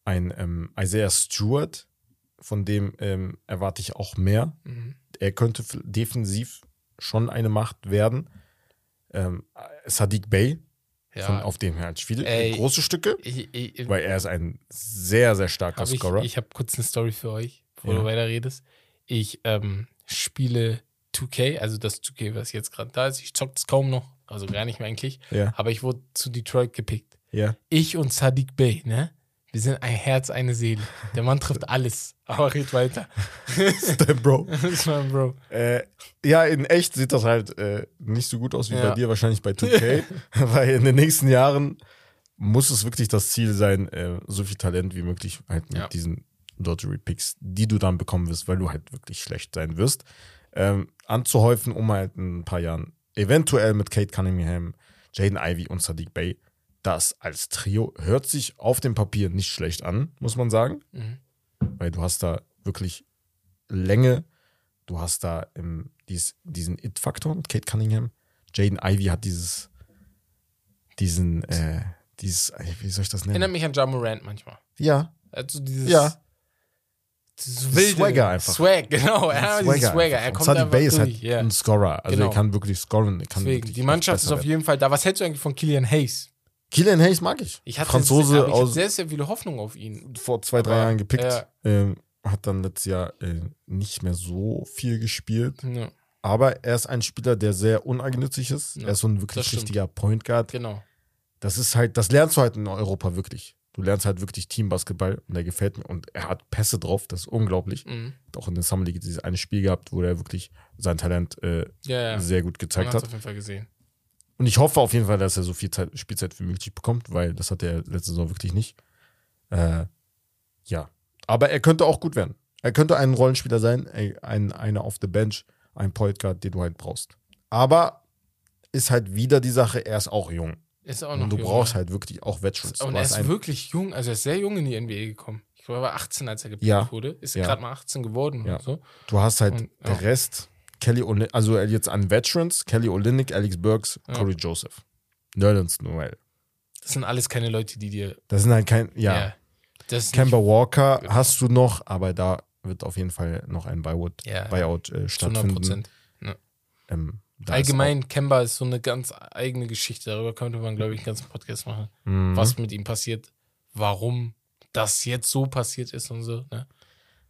ein ähm, Isaiah Stewart, von dem ähm, erwarte ich auch mehr. Mhm. Er könnte defensiv schon eine Macht werden. Ähm, Sadiq Bey, von, ja. auf dem her halt viele Ey. große Stücke, Ich, ich, weil er ist ein sehr, sehr starker ich Scorer. ich habe kurz eine Story für euch, bevor Ja. du weiterredest. Ich ähm, spiele 2K, also das 2K, was jetzt gerade da ist. Ich zocke es kaum noch, also gar nicht mehr eigentlich. ja, Aber ich wurde zu Detroit gepickt. ja. Ich und Sadiq Bey, ne? Wir sind ein Herz, eine Seele. Der Mann trifft [LAUGHS] alles. Aber red weiter. Bro. [LAUGHS] das war ein Bro. Äh, ja, in echt sieht das halt äh, nicht so gut aus wie Ja. bei dir, wahrscheinlich bei 2K, [LAUGHS] weil in den nächsten Jahren muss es wirklich das Ziel sein, äh, so viel Talent wie möglich halt mit Ja. diesen Lottery Picks, die du dann bekommen wirst, weil du halt wirklich schlecht sein wirst, ähm, anzuhäufen, um halt in ein paar Jahren eventuell mit Kate Cunningham, Jaden Ivey und Sadiq Bey das als Trio hört sich auf dem Papier nicht schlecht an, muss man sagen Mhm. weil du hast da wirklich Länge, Du hast da ähm, dies, diesen It-Faktor mit Kate Cunningham. Jaden Ivy hat dieses, diesen, äh, dieses, wie soll ich das nennen? Erinnert mich an Ja Morant manchmal. Ja, Also dieses. Ja. Wilde, Swagger einfach. Swag, [LAUGHS] genau. Ja, Swagger. Swagger. Swagger. Er kommt Bay ist halt ja. ein Scorer. Also Genau. er kann wirklich scoren. Er kann Deswegen, wirklich die Mannschaft ist auf jeden Fall da. Was hältst du eigentlich von Killian Hayes? Killian Hayes mag ich. Ich hatte Franzose sehr, ich hatte aus sehr, sehr viele Hoffnung auf ihn. vor zwei, drei Aber, Jahren gepickt. ja. Ähm, hat dann letztes Jahr äh, nicht mehr so viel gespielt. Ja, Aber er ist ein Spieler, der sehr uneigennützig ist. Ja, er ist so ein wirklich richtiger Point Guard. genau. Das ist halt, das lernst du halt in Europa wirklich. Du lernst halt wirklich Teambasketball und der gefällt mir. Und er hat Pässe drauf, das ist unglaublich. Mhm. Hat auch in der Summer League dieses eine Spiel gehabt, wo er wirklich sein Talent äh, Ja, ja. sehr gut gezeigt hat auf jeden Fall gesehen. Und ich hoffe auf jeden Fall, dass er so viel Zeit, Spielzeit wie möglich bekommt, weil das hat er letzte Saison wirklich nicht. Äh, ja. Aber er könnte auch gut werden. Er könnte ein Rollenspieler sein, ein, einer auf the bench, ein Point Guard, den du halt brauchst. Aber ist halt wieder die Sache, er ist auch jung. Ist auch noch Und du jung, brauchst ja. halt wirklich auch Veterans. Und er ist wirklich jung, also er ist sehr jung in die NBA gekommen. Ich glaube, er war 18, als er gepickt Ja. wurde. Ist Ja. gerade mal 18 geworden Ja. so. Du hast halt Und, der ja. Rest, Kelly Olynyk, also jetzt an Veterans, Kelly Olynyk, Alex Burks, Ja. Corey Joseph, Nerlens Noel. Das sind alles keine Leute, die dir. Das sind halt kein, ja. Ja. Kemba Walker Genau. hast du noch, aber da wird auf jeden Fall noch ein Buyout, Ja. Buyout äh, zu 100 stattfinden. Prozent. Ähm, da Allgemein, Kemba ist so eine ganz eigene Geschichte. Darüber könnte man, glaube ich, einen ganzen Podcast machen. Mhm. Was mit ihm passiert, warum das jetzt so passiert ist und so. Ne?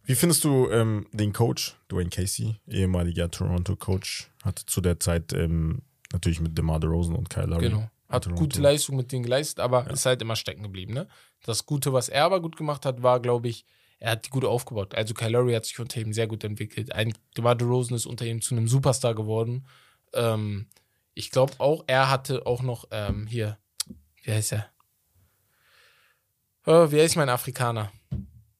Wie findest du ähm, den Coach, Dwayne Casey, ehemaliger Toronto-Coach, hatte zu der Zeit ähm, natürlich mit DeMar DeRozan und Kyle Lowry. Genau. Hat Toronto. gute Leistung mit denen geleistet, aber ist halt immer stecken geblieben. Ne? Das Gute, was er aber gut gemacht hat, war, glaube ich, er hat die gut aufgebaut. Also Kyle Lowry hat sich unter ihm sehr gut entwickelt. Ein DeMar DeRozan ist unter ihm zu einem Superstar geworden. Ähm, ich glaube auch, er hatte auch noch ähm, hier, wie heißt er? Oh, wie heißt mein Afrikaner?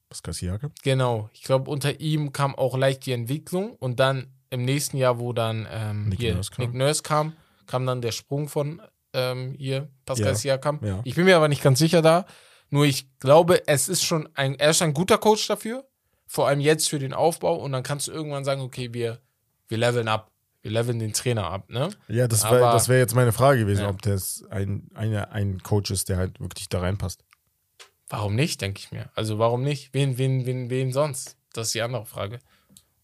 Pascal Siakam? Genau. Ich glaube, unter ihm kam auch leicht die Entwicklung und dann im nächsten Jahr, wo dann ähm, Nick hier Nurse kam. Nick Nurse kam, kam dann der Sprung von ähm, hier Pascal Ja. Siakam. Ja. Ich bin mir aber nicht ganz sicher da. Nur ich glaube, es ist schon ein, er ist ein guter Coach dafür. Vor allem jetzt für den Aufbau. Und dann kannst du irgendwann sagen, okay, wir, wir leveln ab. Wir leveln den Trainer ab, ne? Ja, das wäre wär jetzt meine Frage gewesen, Ja. ob das ein, eine, ein Coach ist, der halt wirklich da reinpasst. Warum nicht, denke ich mir. Also warum nicht? Wen, wen, wen, wen sonst? Das ist die andere Frage.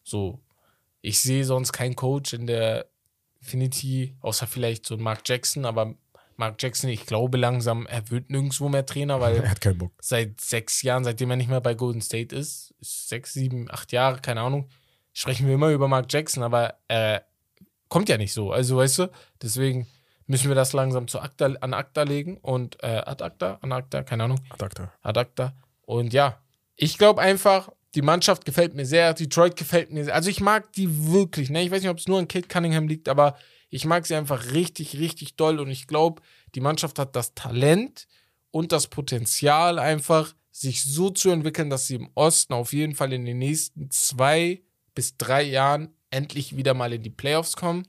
So, ich sehe sonst keinen Coach in der Infinity, außer vielleicht so Mark Jackson, aber Mark Jackson, ich glaube langsam, er wird nirgendwo mehr Trainer, [LAUGHS] Er weil hat keinen Bock. seit sechs Jahren, seitdem er nicht mehr bei Golden State ist, ist sechs, sieben, acht Jahre, keine Ahnung, sprechen wir immer über Mark Jackson, aber er kommt ja nicht so. Also, weißt du, deswegen müssen wir das langsam zu Akta, an Akta legen und äh, ad Akta, an Akta, keine Ahnung. Adapter. Adapter. Und ja, ich glaube einfach, die Mannschaft gefällt mir sehr. Detroit gefällt mir sehr. Also ich mag die wirklich. Ne? Ich weiß nicht, ob es nur an Kate Cunningham liegt, aber ich mag sie einfach richtig, richtig doll. Und ich glaube, die Mannschaft hat das Talent und das Potenzial einfach, sich so zu entwickeln, dass sie im Osten auf jeden Fall in den nächsten zwei bis drei Jahren endlich wieder mal in die Playoffs kommen.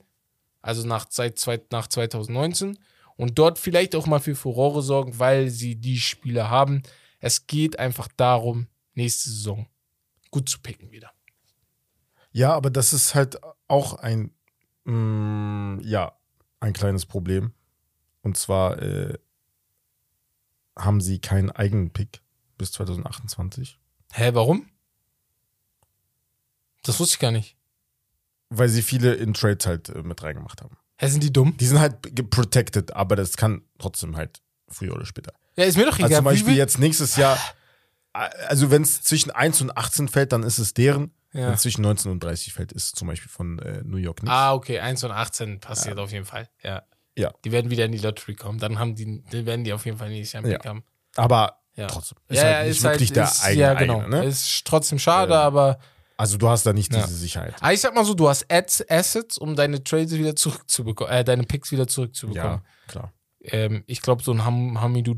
Also nach, seit nach 2019. Und dort vielleicht auch mal für Furore sorgen, weil sie die Spieler haben. Es geht einfach darum, nächste Saison gut zu picken wieder. Ja, aber das ist halt auch ein, mm, ja, ein kleines Problem. Und zwar äh, haben sie keinen eigenen Pick bis 2028, Hä, warum? Das wusste ich gar nicht. Weil sie viele in Trades halt äh, mit reingemacht haben. Hä, sind die dumm? Die sind halt protected, aber das kann trotzdem halt früher oder später. Ja, ist mir doch egal. Also zum Beispiel jetzt nächstes Jahr, äh, also wenn es zwischen 1 und 18 fällt, dann ist es deren. Ja. Wenn es zwischen 19 und 30 fällt, ist es zum Beispiel von äh, New York nicht. Ah, okay, 1 und 18 passiert auf jeden Fall. Ja. Ja. Die werden wieder in die Lottery kommen. Dann haben die, dann werden die auf jeden Fall Jahr einen Ja. Haben. Aber Ja. trotzdem. Ist ja, halt ja, nicht ist wirklich halt, der ist, eigene, Ja, genau. eigene, ne? Ist trotzdem schade, Ähm, aber Also du hast da nicht Ja. diese Sicherheit. Ah, ich sag mal so, du hast Ads, Assets, um deine Trades wieder zurückzubekommen, äh, deine Picks wieder zurückzubekommen. Ja, klar. Ähm, ich glaube, so ein Ham Hamidou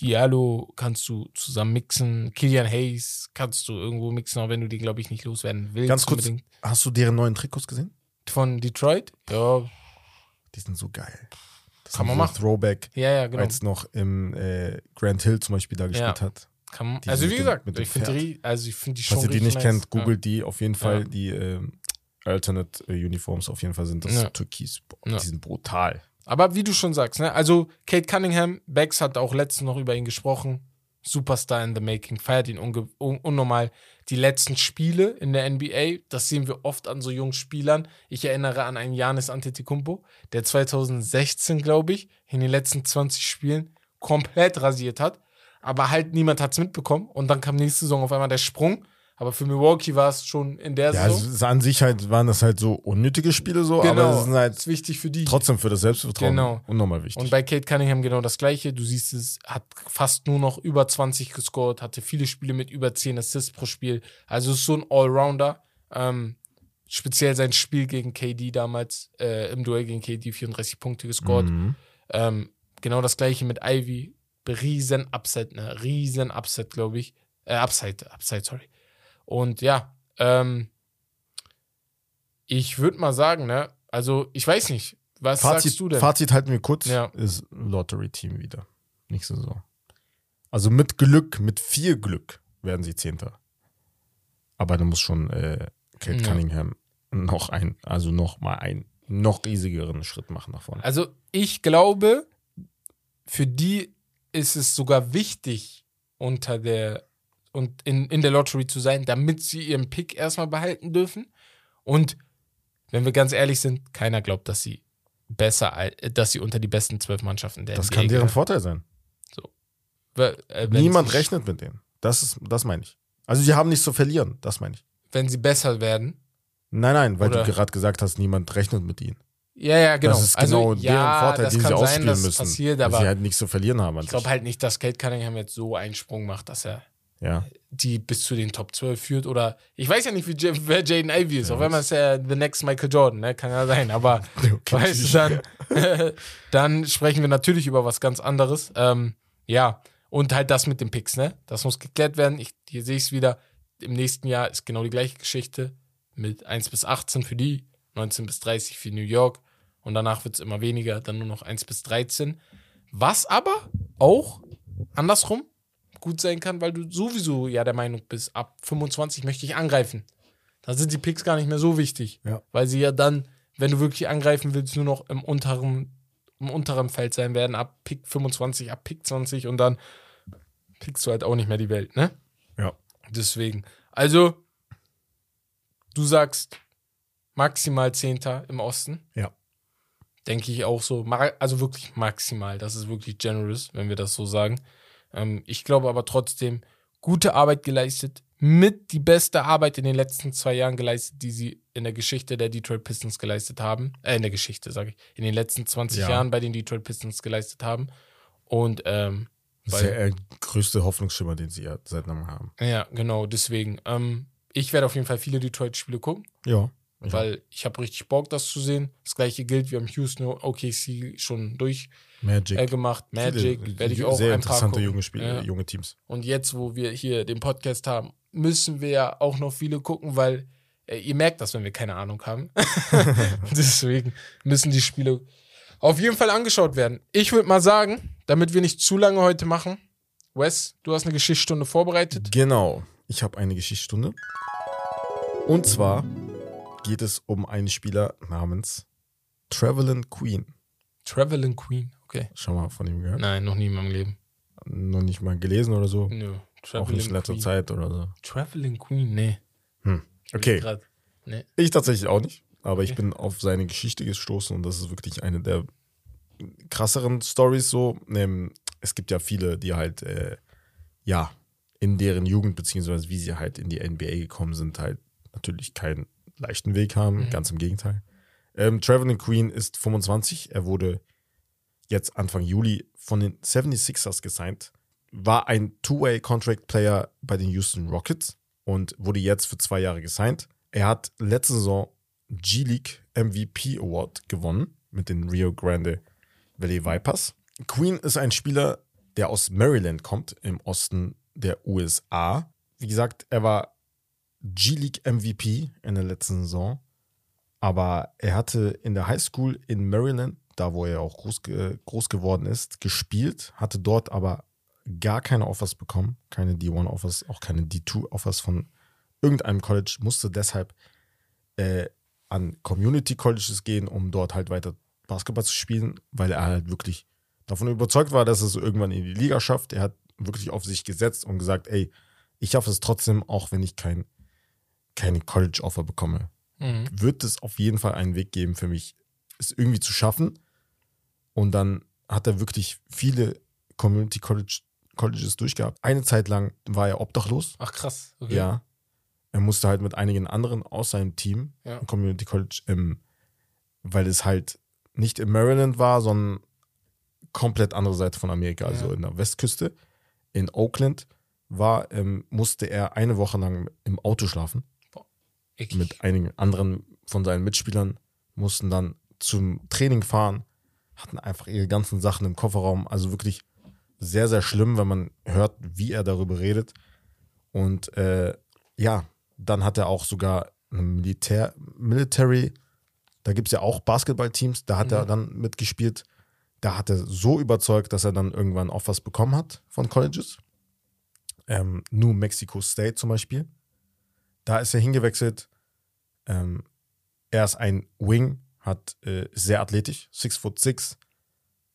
Diallo kannst du zusammen mixen. Killian Hayes kannst du irgendwo mixen, auch wenn du die, glaube ich, nicht loswerden willst. Ganz kurz, unbedingt. hast du deren neuen Trikots gesehen? Von Detroit? Ja, Die sind so geil. Das Kann man so machen. Throwback, ja, ja, genau. als noch im äh, Grand Hill zum Beispiel da gespielt hat. Kann also wie gesagt, ich finde die, also ich finde die schon Falls ihr die nicht nice. kennt, googelt die auf jeden Fall. Die ähm, Alternate äh, Uniforms auf jeden Fall sind das Ja. Türkis. Boah, Ja. Die sind brutal. Aber wie du schon sagst, ne? Also Kate Cunningham, Bex hat auch letztens noch über ihn gesprochen. Superstar in the making, feiert ihn un unnormal. Die letzten Spiele in der NBA, das sehen wir oft an so jungen Spielern. Ich erinnere an einen Janis Antetokounmpo, der 2016, glaube ich, in den letzten 20 Spielen komplett rasiert hat. Aber halt niemand hat es mitbekommen. Und dann kam nächste Saison auf einmal der Sprung. Aber für Milwaukee war es schon in der Ja, also Saison. es ist an sich halt waren das halt so unnötige Spiele so, aber genau, das sind das halt ist wichtig für die. trotzdem für das Selbstvertrauen Genau. unnormal wichtig. Und bei Kate Cunningham genau das gleiche. Du siehst es, hat fast nur noch über 20 gescored, hatte viele Spiele mit über 10 Assists pro Spiel. Also ist so ein Allrounder. Ähm, speziell sein Spiel gegen KD damals, äh, im Duell gegen KD 34 Punkte gescored. Mhm. Ähm, genau das gleiche mit Ivy. Riesen Upset, ne? Riesen Upset, glaube ich. Äh, Upside, Upside, sorry. Und ja, ähm, ich würde mal sagen, ne? Also, ich weiß nicht. Was Fazit, sagst du denn? Fazit halten wir kurz, Ja. ist Lottery-Team wieder. Nächste Saison. Also mit Glück, mit viel Glück werden sie Zehnter. Aber da muss schon äh, Kate Ja. Cunningham noch ein, also noch mal einen noch riesigeren Schritt machen nach vorne. Also ich glaube, für die ist es sogar wichtig, unter der und in, in der Lottery zu sein, damit sie ihren Pick erstmal behalten dürfen. Und wenn wir ganz ehrlich sind, keiner glaubt, dass sie besser, dass sie unter die besten zwölf Mannschaften der Das NBA kann deren gehören. Vorteil sein. Weil, äh, wenn Niemand rechnet mit denen. Das ist, das meine ich. Also sie haben nichts zu verlieren, das meine ich. Wenn sie besser werden. Nein, nein, weil Oder- du gerade gesagt hast, niemand rechnet mit ihnen. Ja, ja, genau. Das ist genau also, deren ja, Vorteil, das den kann sie sein, ausspielen dass es müssen. passiert, weil aber sie halt nichts zu verlieren haben. ich glaube halt nicht, dass Kate Cunningham jetzt so einen Sprung macht, dass er Ja. die bis zu den Top 12 führt oder ich weiß ja nicht, wie wer Jaden Ivy ist. Auf einmal ist er the next Michael Jordan, ne? kann ja sein, aber [LAUGHS] [LAUGHS] weißt du, dann, [LAUGHS] dann sprechen wir natürlich über was ganz anderes. Ähm, ja, und halt das mit den Picks, ne? Das muss geklärt werden. Ich, hier sehe ich es wieder. Im nächsten Jahr ist genau die gleiche Geschichte mit 1 bis 18 für die, 19 bis 30 für New York und danach wird es immer weniger, dann nur noch 1 bis 13. Was aber auch andersrum gut sein kann, weil du sowieso ja der Meinung bist, ab 25 möchte ich angreifen. Da sind die Picks gar nicht mehr so wichtig. Ja. Weil sie ja dann, wenn du wirklich angreifen willst, nur noch im unteren, im unteren Feld sein werden, ab Pick 25, ab Pick 20 und dann pickst du halt auch nicht mehr die Welt, ne? Ja. Deswegen. Also, du sagst maximal Zehnter im Osten. Ja. Denke ich auch so. Also wirklich maximal. Das ist wirklich generous, wenn wir das so sagen. Ähm, ich glaube aber trotzdem, gute Arbeit geleistet. Mit die beste Arbeit in den letzten zwei Jahren geleistet, die sie in der Geschichte der Detroit Pistons geleistet haben. Äh, in der Geschichte, sage ich. In den letzten 20 Ja. Jahren bei den Detroit Pistons geleistet haben. Und ähm, Das ist Weil- der größte Hoffnungsschimmer, den sie ja seit langem haben. ja, genau, deswegen. Ähm, ich werde auf jeden Fall viele Detroit-Spiele gucken. Ja. Weil ich habe richtig Bock, das zu sehen. Das gleiche gilt, wir haben Houston OKC schon durchgemacht. Magic. Äh, gemacht. Magic werde ich auch Sehr ein paar interessante junge Spiele, Ja. junge Teams. Und jetzt, wo wir hier den Podcast haben, müssen wir ja auch noch viele gucken, weil äh, ihr merkt das, wenn wir keine Ahnung haben. [LAUGHS] Deswegen müssen die Spiele auf jeden Fall angeschaut werden. Ich würde mal sagen, damit wir nicht zu lange heute machen, Wes, du hast eine Geschichtsstunde vorbereitet. Genau. Ich habe eine Geschichtsstunde. Und zwar geht es um einen Spieler namens Travelin Queen. Traveling Queen. Okay. Schon mal von ihm gehört? Nein, noch nie in meinem Leben. Noch nicht mal gelesen oder so? Nö. Auch nicht in letzter Queen. Zeit oder so. Traveling Queen, nee. Hm. Okay. Grad. Nee. Ich tatsächlich auch nicht. Aber ich Okay. bin auf seine Geschichte gestoßen und das ist wirklich eine der krasseren Stories so. Ähm, es gibt ja viele, die halt, äh, ja, in deren Jugend, beziehungsweise wie sie halt in die NBA gekommen sind, halt natürlich keinen leichten Weg haben. Mhm. Ganz im Gegenteil. Ähm, Traveling Queen ist 25. Er wurde jetzt Anfang Juli von den 76ers gesigned. War ein Two-Way-Contract-Player bei den Houston Rockets und wurde jetzt für zwei Jahre gesigned. Er hat letzte Saison G-League MVP Award gewonnen mit den Rio Grande Valley Vipers. Queen ist ein Spieler, der aus Maryland kommt, im Osten der USA. Wie gesagt, er war G-League MVP in der letzten Saison, aber er hatte in der High School in Maryland, da wo er auch groß, ge groß geworden ist, gespielt, hatte dort aber gar keine Offers bekommen, keine D1-Offers, auch keine D2-Offers von irgendeinem College, musste deshalb äh, an Community Colleges gehen, um dort halt weiter Basketball zu spielen, weil er halt wirklich davon überzeugt war, dass er es irgendwann in die Liga schafft. Er hat wirklich auf sich gesetzt und gesagt, ey, ich schaffe es trotzdem, auch wenn ich kein, kein College-Offer bekomme. Mhm. Wird es auf jeden Fall einen Weg geben für mich, es irgendwie zu schaffen. Und dann hat er wirklich viele Community College, Colleges durchgehabt. Eine Zeit lang war er obdachlos. Ach krass. Okay. Ja. Er musste halt mit einigen anderen aus seinem Team Ja. im Community College, ähm, weil es halt nicht in Maryland war, sondern komplett andere Seite von Amerika, also Ja. in der Westküste. In Oakland war, ähm, musste er eine Woche lang im Auto schlafen Ich, mit einigen anderen von seinen Mitspielern, mussten dann zum Training fahren, hatten einfach ihre ganzen Sachen im Kofferraum. Also wirklich sehr, sehr schlimm, wenn man hört, wie er darüber redet. Und äh, ja, dann hat er auch sogar ein Militär, Military, da gibt es ja auch Basketballteams, da hat er Mhm. dann mitgespielt. Da hat er so überzeugt, dass er dann irgendwann Offers bekommen hat von Colleges. Ähm, New Mexico State zum Beispiel. Da ist er hingewechselt. Ähm, er ist ein Wing, hat äh, sehr athletisch, 6 foot 6,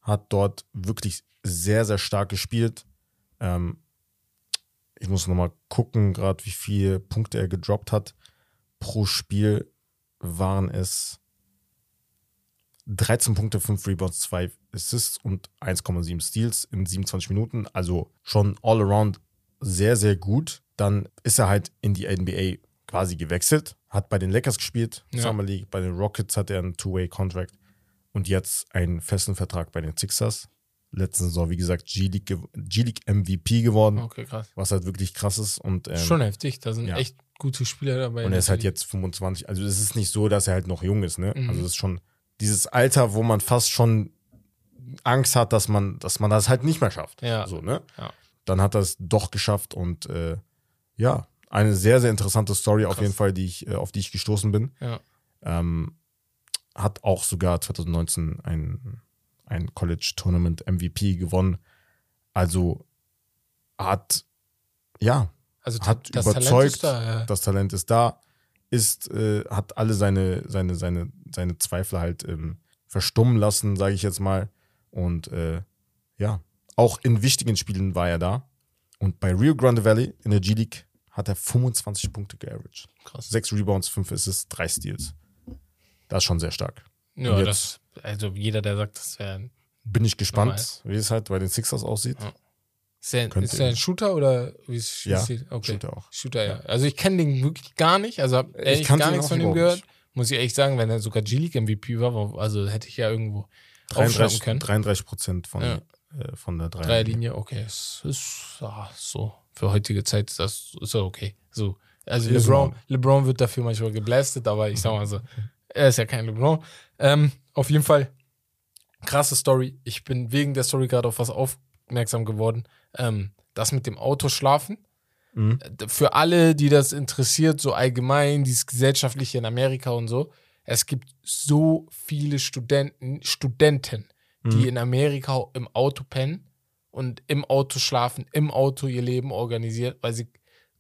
hat dort wirklich sehr, sehr stark gespielt. Ähm, ich muss nochmal gucken, gerade wie viele Punkte er gedroppt hat. Pro Spiel waren es 13 Punkte, 5 Rebounds, 2 Assists und 1,7 Steals in 27 Minuten. Also schon all around sehr, sehr gut. Dann ist er halt in die NBA quasi gewechselt, hat bei den Lakers gespielt, Ja. Summer League, bei den Rockets hat er einen Two-Way-Contract und jetzt einen festen Vertrag bei den Sixers. Letzte Saison, wie gesagt, G-League MVP geworden, okay, krass. was halt wirklich krass ist. Und, ähm, Schon heftig. Da sind ja. echt gute Spieler dabei. und er ist halt jetzt 25. Also es ist nicht so, dass er halt noch jung ist, ne? Mhm. Also es ist schon dieses Alter, wo man fast schon Angst hat, dass man, dass man das halt nicht mehr schafft. Ja. So, ne? Ja. Dann hat er es doch geschafft und äh, ja, eine sehr, sehr interessante Story auf Krass. jeden Fall, die ich, äh, auf die ich gestoßen bin. Ja. Ähm, hat auch sogar 2019 ein, ein College Tournament MVP gewonnen. Also hat, ja, Also hat das Talent überzeugt, ist da, ja. das Talent ist da, ist, äh, hat alle seine, seine, seine, seine Zweifel halt ähm, verstummen lassen, sage ich jetzt mal. Und äh, ja, auch in wichtigen Spielen war er da. Und bei Rio Grande Valley in der G-League hat er 25 Punkte geaveraged. Krass. Sechs Rebounds, fünf Assists, drei Steals. Das ist schon sehr stark. Ja, das, also jeder, der sagt, das wäre Bin ich gespannt, wie es halt bei den Sixers aussieht. Ja. ist der, ist der ein Shooter oder wie ist Ja, ist- okay. Shooter auch. Shooter, ja. Also ich kenne den wirklich gar nicht, also hab ehrlich gar nichts von ihm gehört. nicht. Muss ich ehrlich sagen, wenn er sogar G-League MVP war, also hätte ich ja irgendwo draufschreiben 33, können. 33 Prozent von, Ja. Äh, von der Dreier. Dreierlinie, okay. Es ist ja, so. Für heutige Zeit ist das ist ja okay. So. Also Ist LeBron. LeBron wird dafür manchmal geblastet, aber ich sag mal so, er ist ja kein LeBron. Ähm, auf jeden Fall, krasse Story. Ich bin wegen der Story gerade auf was aufmerksam geworden. Ähm, das mit dem Autoschlafen. Mhm. Für alle, die das interessiert, so allgemein, dieses Gesellschaftliche in Amerika und so, es gibt so viele Studenten, Studenten, die Mhm. in Amerika im Auto pennen und im Auto schlafen, im Auto ihr Leben organisiert, weil sie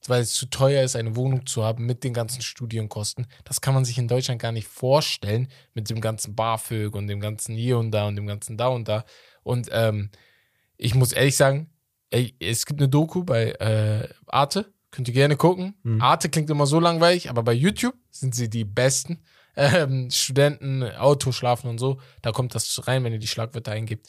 weil es zu teuer ist, eine Wohnung zu haben mit den ganzen Studienkosten. Das kann man sich in Deutschland gar nicht vorstellen mit dem ganzen BAföG und dem ganzen hier und da und dem ganzen da und da. Und ähm, ich muss ehrlich sagen, ey, es gibt eine Doku bei äh, Arte, könnt ihr gerne gucken. Mhm. Arte klingt immer so langweilig, aber bei YouTube sind sie die besten. Ähm, Studenten, Auto, Schlafen und so, da kommt das rein, wenn ihr die Schlagwörter eingibt.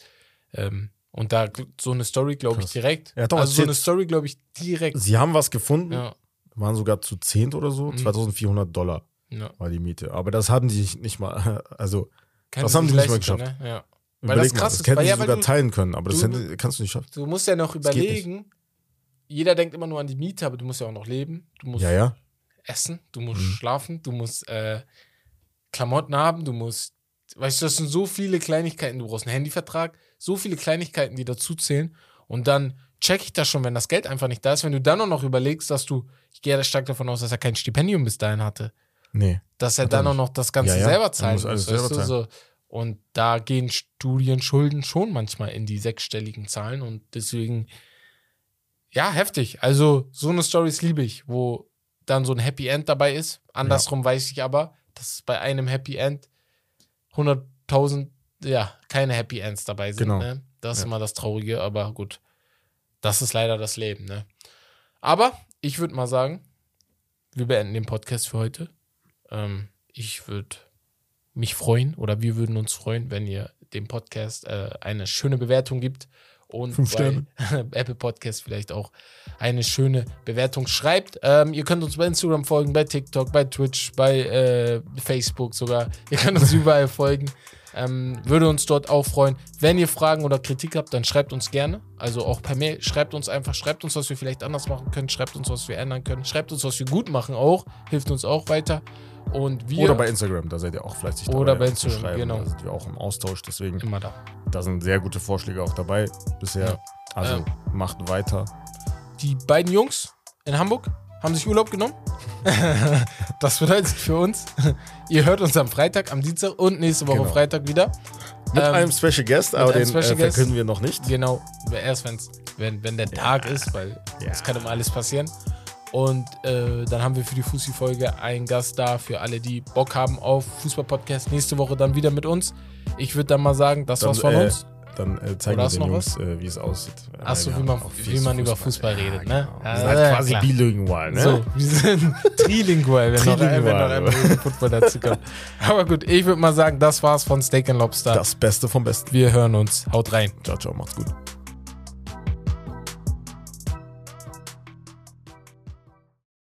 Ähm, und da so eine Story, glaube ich, direkt. Hat doch also so eine Story, glaube ich, direkt. Sie haben was gefunden, Ja, waren sogar zu zehnt oder so, Mhm. 2400 Dollar ja. war die Miete. Aber das haben die nicht mal, [LAUGHS] also Können Das haben die nicht mal geschafft. Ne? Ja. überleg das mal, krass das ist, hätten weil- sie ja, weil sogar du- teilen können, aber das du- hätte, kannst du nicht schaffen. Du musst ja noch Das überlegen, jeder denkt immer nur an die Miete, aber du musst ja auch noch leben. Du musst Ja, ja. essen, du musst Mhm. schlafen, du musst äh, Klamotten haben, du musst, weißt du, das sind so viele Kleinigkeiten, du brauchst einen Handyvertrag, so viele Kleinigkeiten, die dazu zählen. Und dann check ich das schon, wenn das Geld einfach nicht da ist. Wenn du dann auch noch überlegst, dass du, ich gehe ja stark davon aus, dass er kein Stipendium bis dahin hatte, Nee. dass er dann auch noch das Ganze Ja, ja, selber er zahlen muss alles selber du, so. Und da gehen Studienschulden schon manchmal in die sechsstelligen Zahlen und deswegen, ja, heftig. Also, so eine Stories liebe ich, wo dann so ein Happy End dabei ist. Andersrum weiß ich aber, dass bei einem Happy End 100.000, ja, keine Happy Ends dabei sind. Genau. Ne? Das ist Ja. immer das Traurige, aber gut. Das ist leider das Leben, ne? Aber ich würde mal sagen, wir beenden den Podcast für heute. Ähm, ich würde mich freuen oder wir würden uns freuen, wenn ihr dem Podcast äh, eine schöne Bewertung gibt und Fünf bei [LAUGHS] Apple Podcast vielleicht auch eine schöne Bewertung schreibt. Ähm, ihr könnt uns bei Instagram folgen, bei TikTok, bei Twitch, bei äh, Facebook sogar. Ihr könnt uns [LAUGHS] überall folgen. Ähm, würde uns dort auch freuen. Wenn ihr Fragen oder Kritik habt, dann schreibt uns gerne. Also auch per Mail. Schreibt uns einfach, schreibt uns, was wir vielleicht anders machen können. Schreibt uns, was wir ändern können. Schreibt uns, was wir gut machen auch. Hilft uns auch weiter. Und wir Oder bei Instagram, da seid ihr auch fleißig Oder bei Instagram, genau. Da sind wir auch im Austausch, deswegen, immer da. da sind sehr gute Vorschläge auch dabei bisher. Ja. Also Ähm. macht weiter. Die beiden Jungs in Hamburg haben sich Urlaub genommen. [LAUGHS] das bedeutet für uns, ihr hört uns am Freitag, am Dienstag und nächste Woche Genau. Freitag wieder. Mit Ähm, einem Special Guest, aber den Special äh, Guest. verkünden wir noch nicht. Genau, erst wenn's, wenn, wenn der Tag ist, weil Ja. es kann immer alles passieren. Und äh, dann haben wir für die Fussi-Folge einen Gast da, für alle, die Bock haben auf Fußball-Podcast. Nächste Woche dann wieder mit uns. Ich würde dann mal sagen, das Dann, war's von äh, uns. Dann äh, zeigen wir den Jungs, äh, wie es aussieht. Achso, wie man, wie man über Fußball Ja, redet, ne? Genau. Ja, wir sind halt ja, quasi klar. bilingual, ne? So, wir sind [LAUGHS] trilingual, wenn noch, wenn noch Trilingual. Football dazu kommt. [LAUGHS] Aber gut, ich würde mal sagen, das war's von Steak and Lobster. Das Beste vom Besten. Wir hören uns. Haut rein. Ciao, ciao, macht's gut.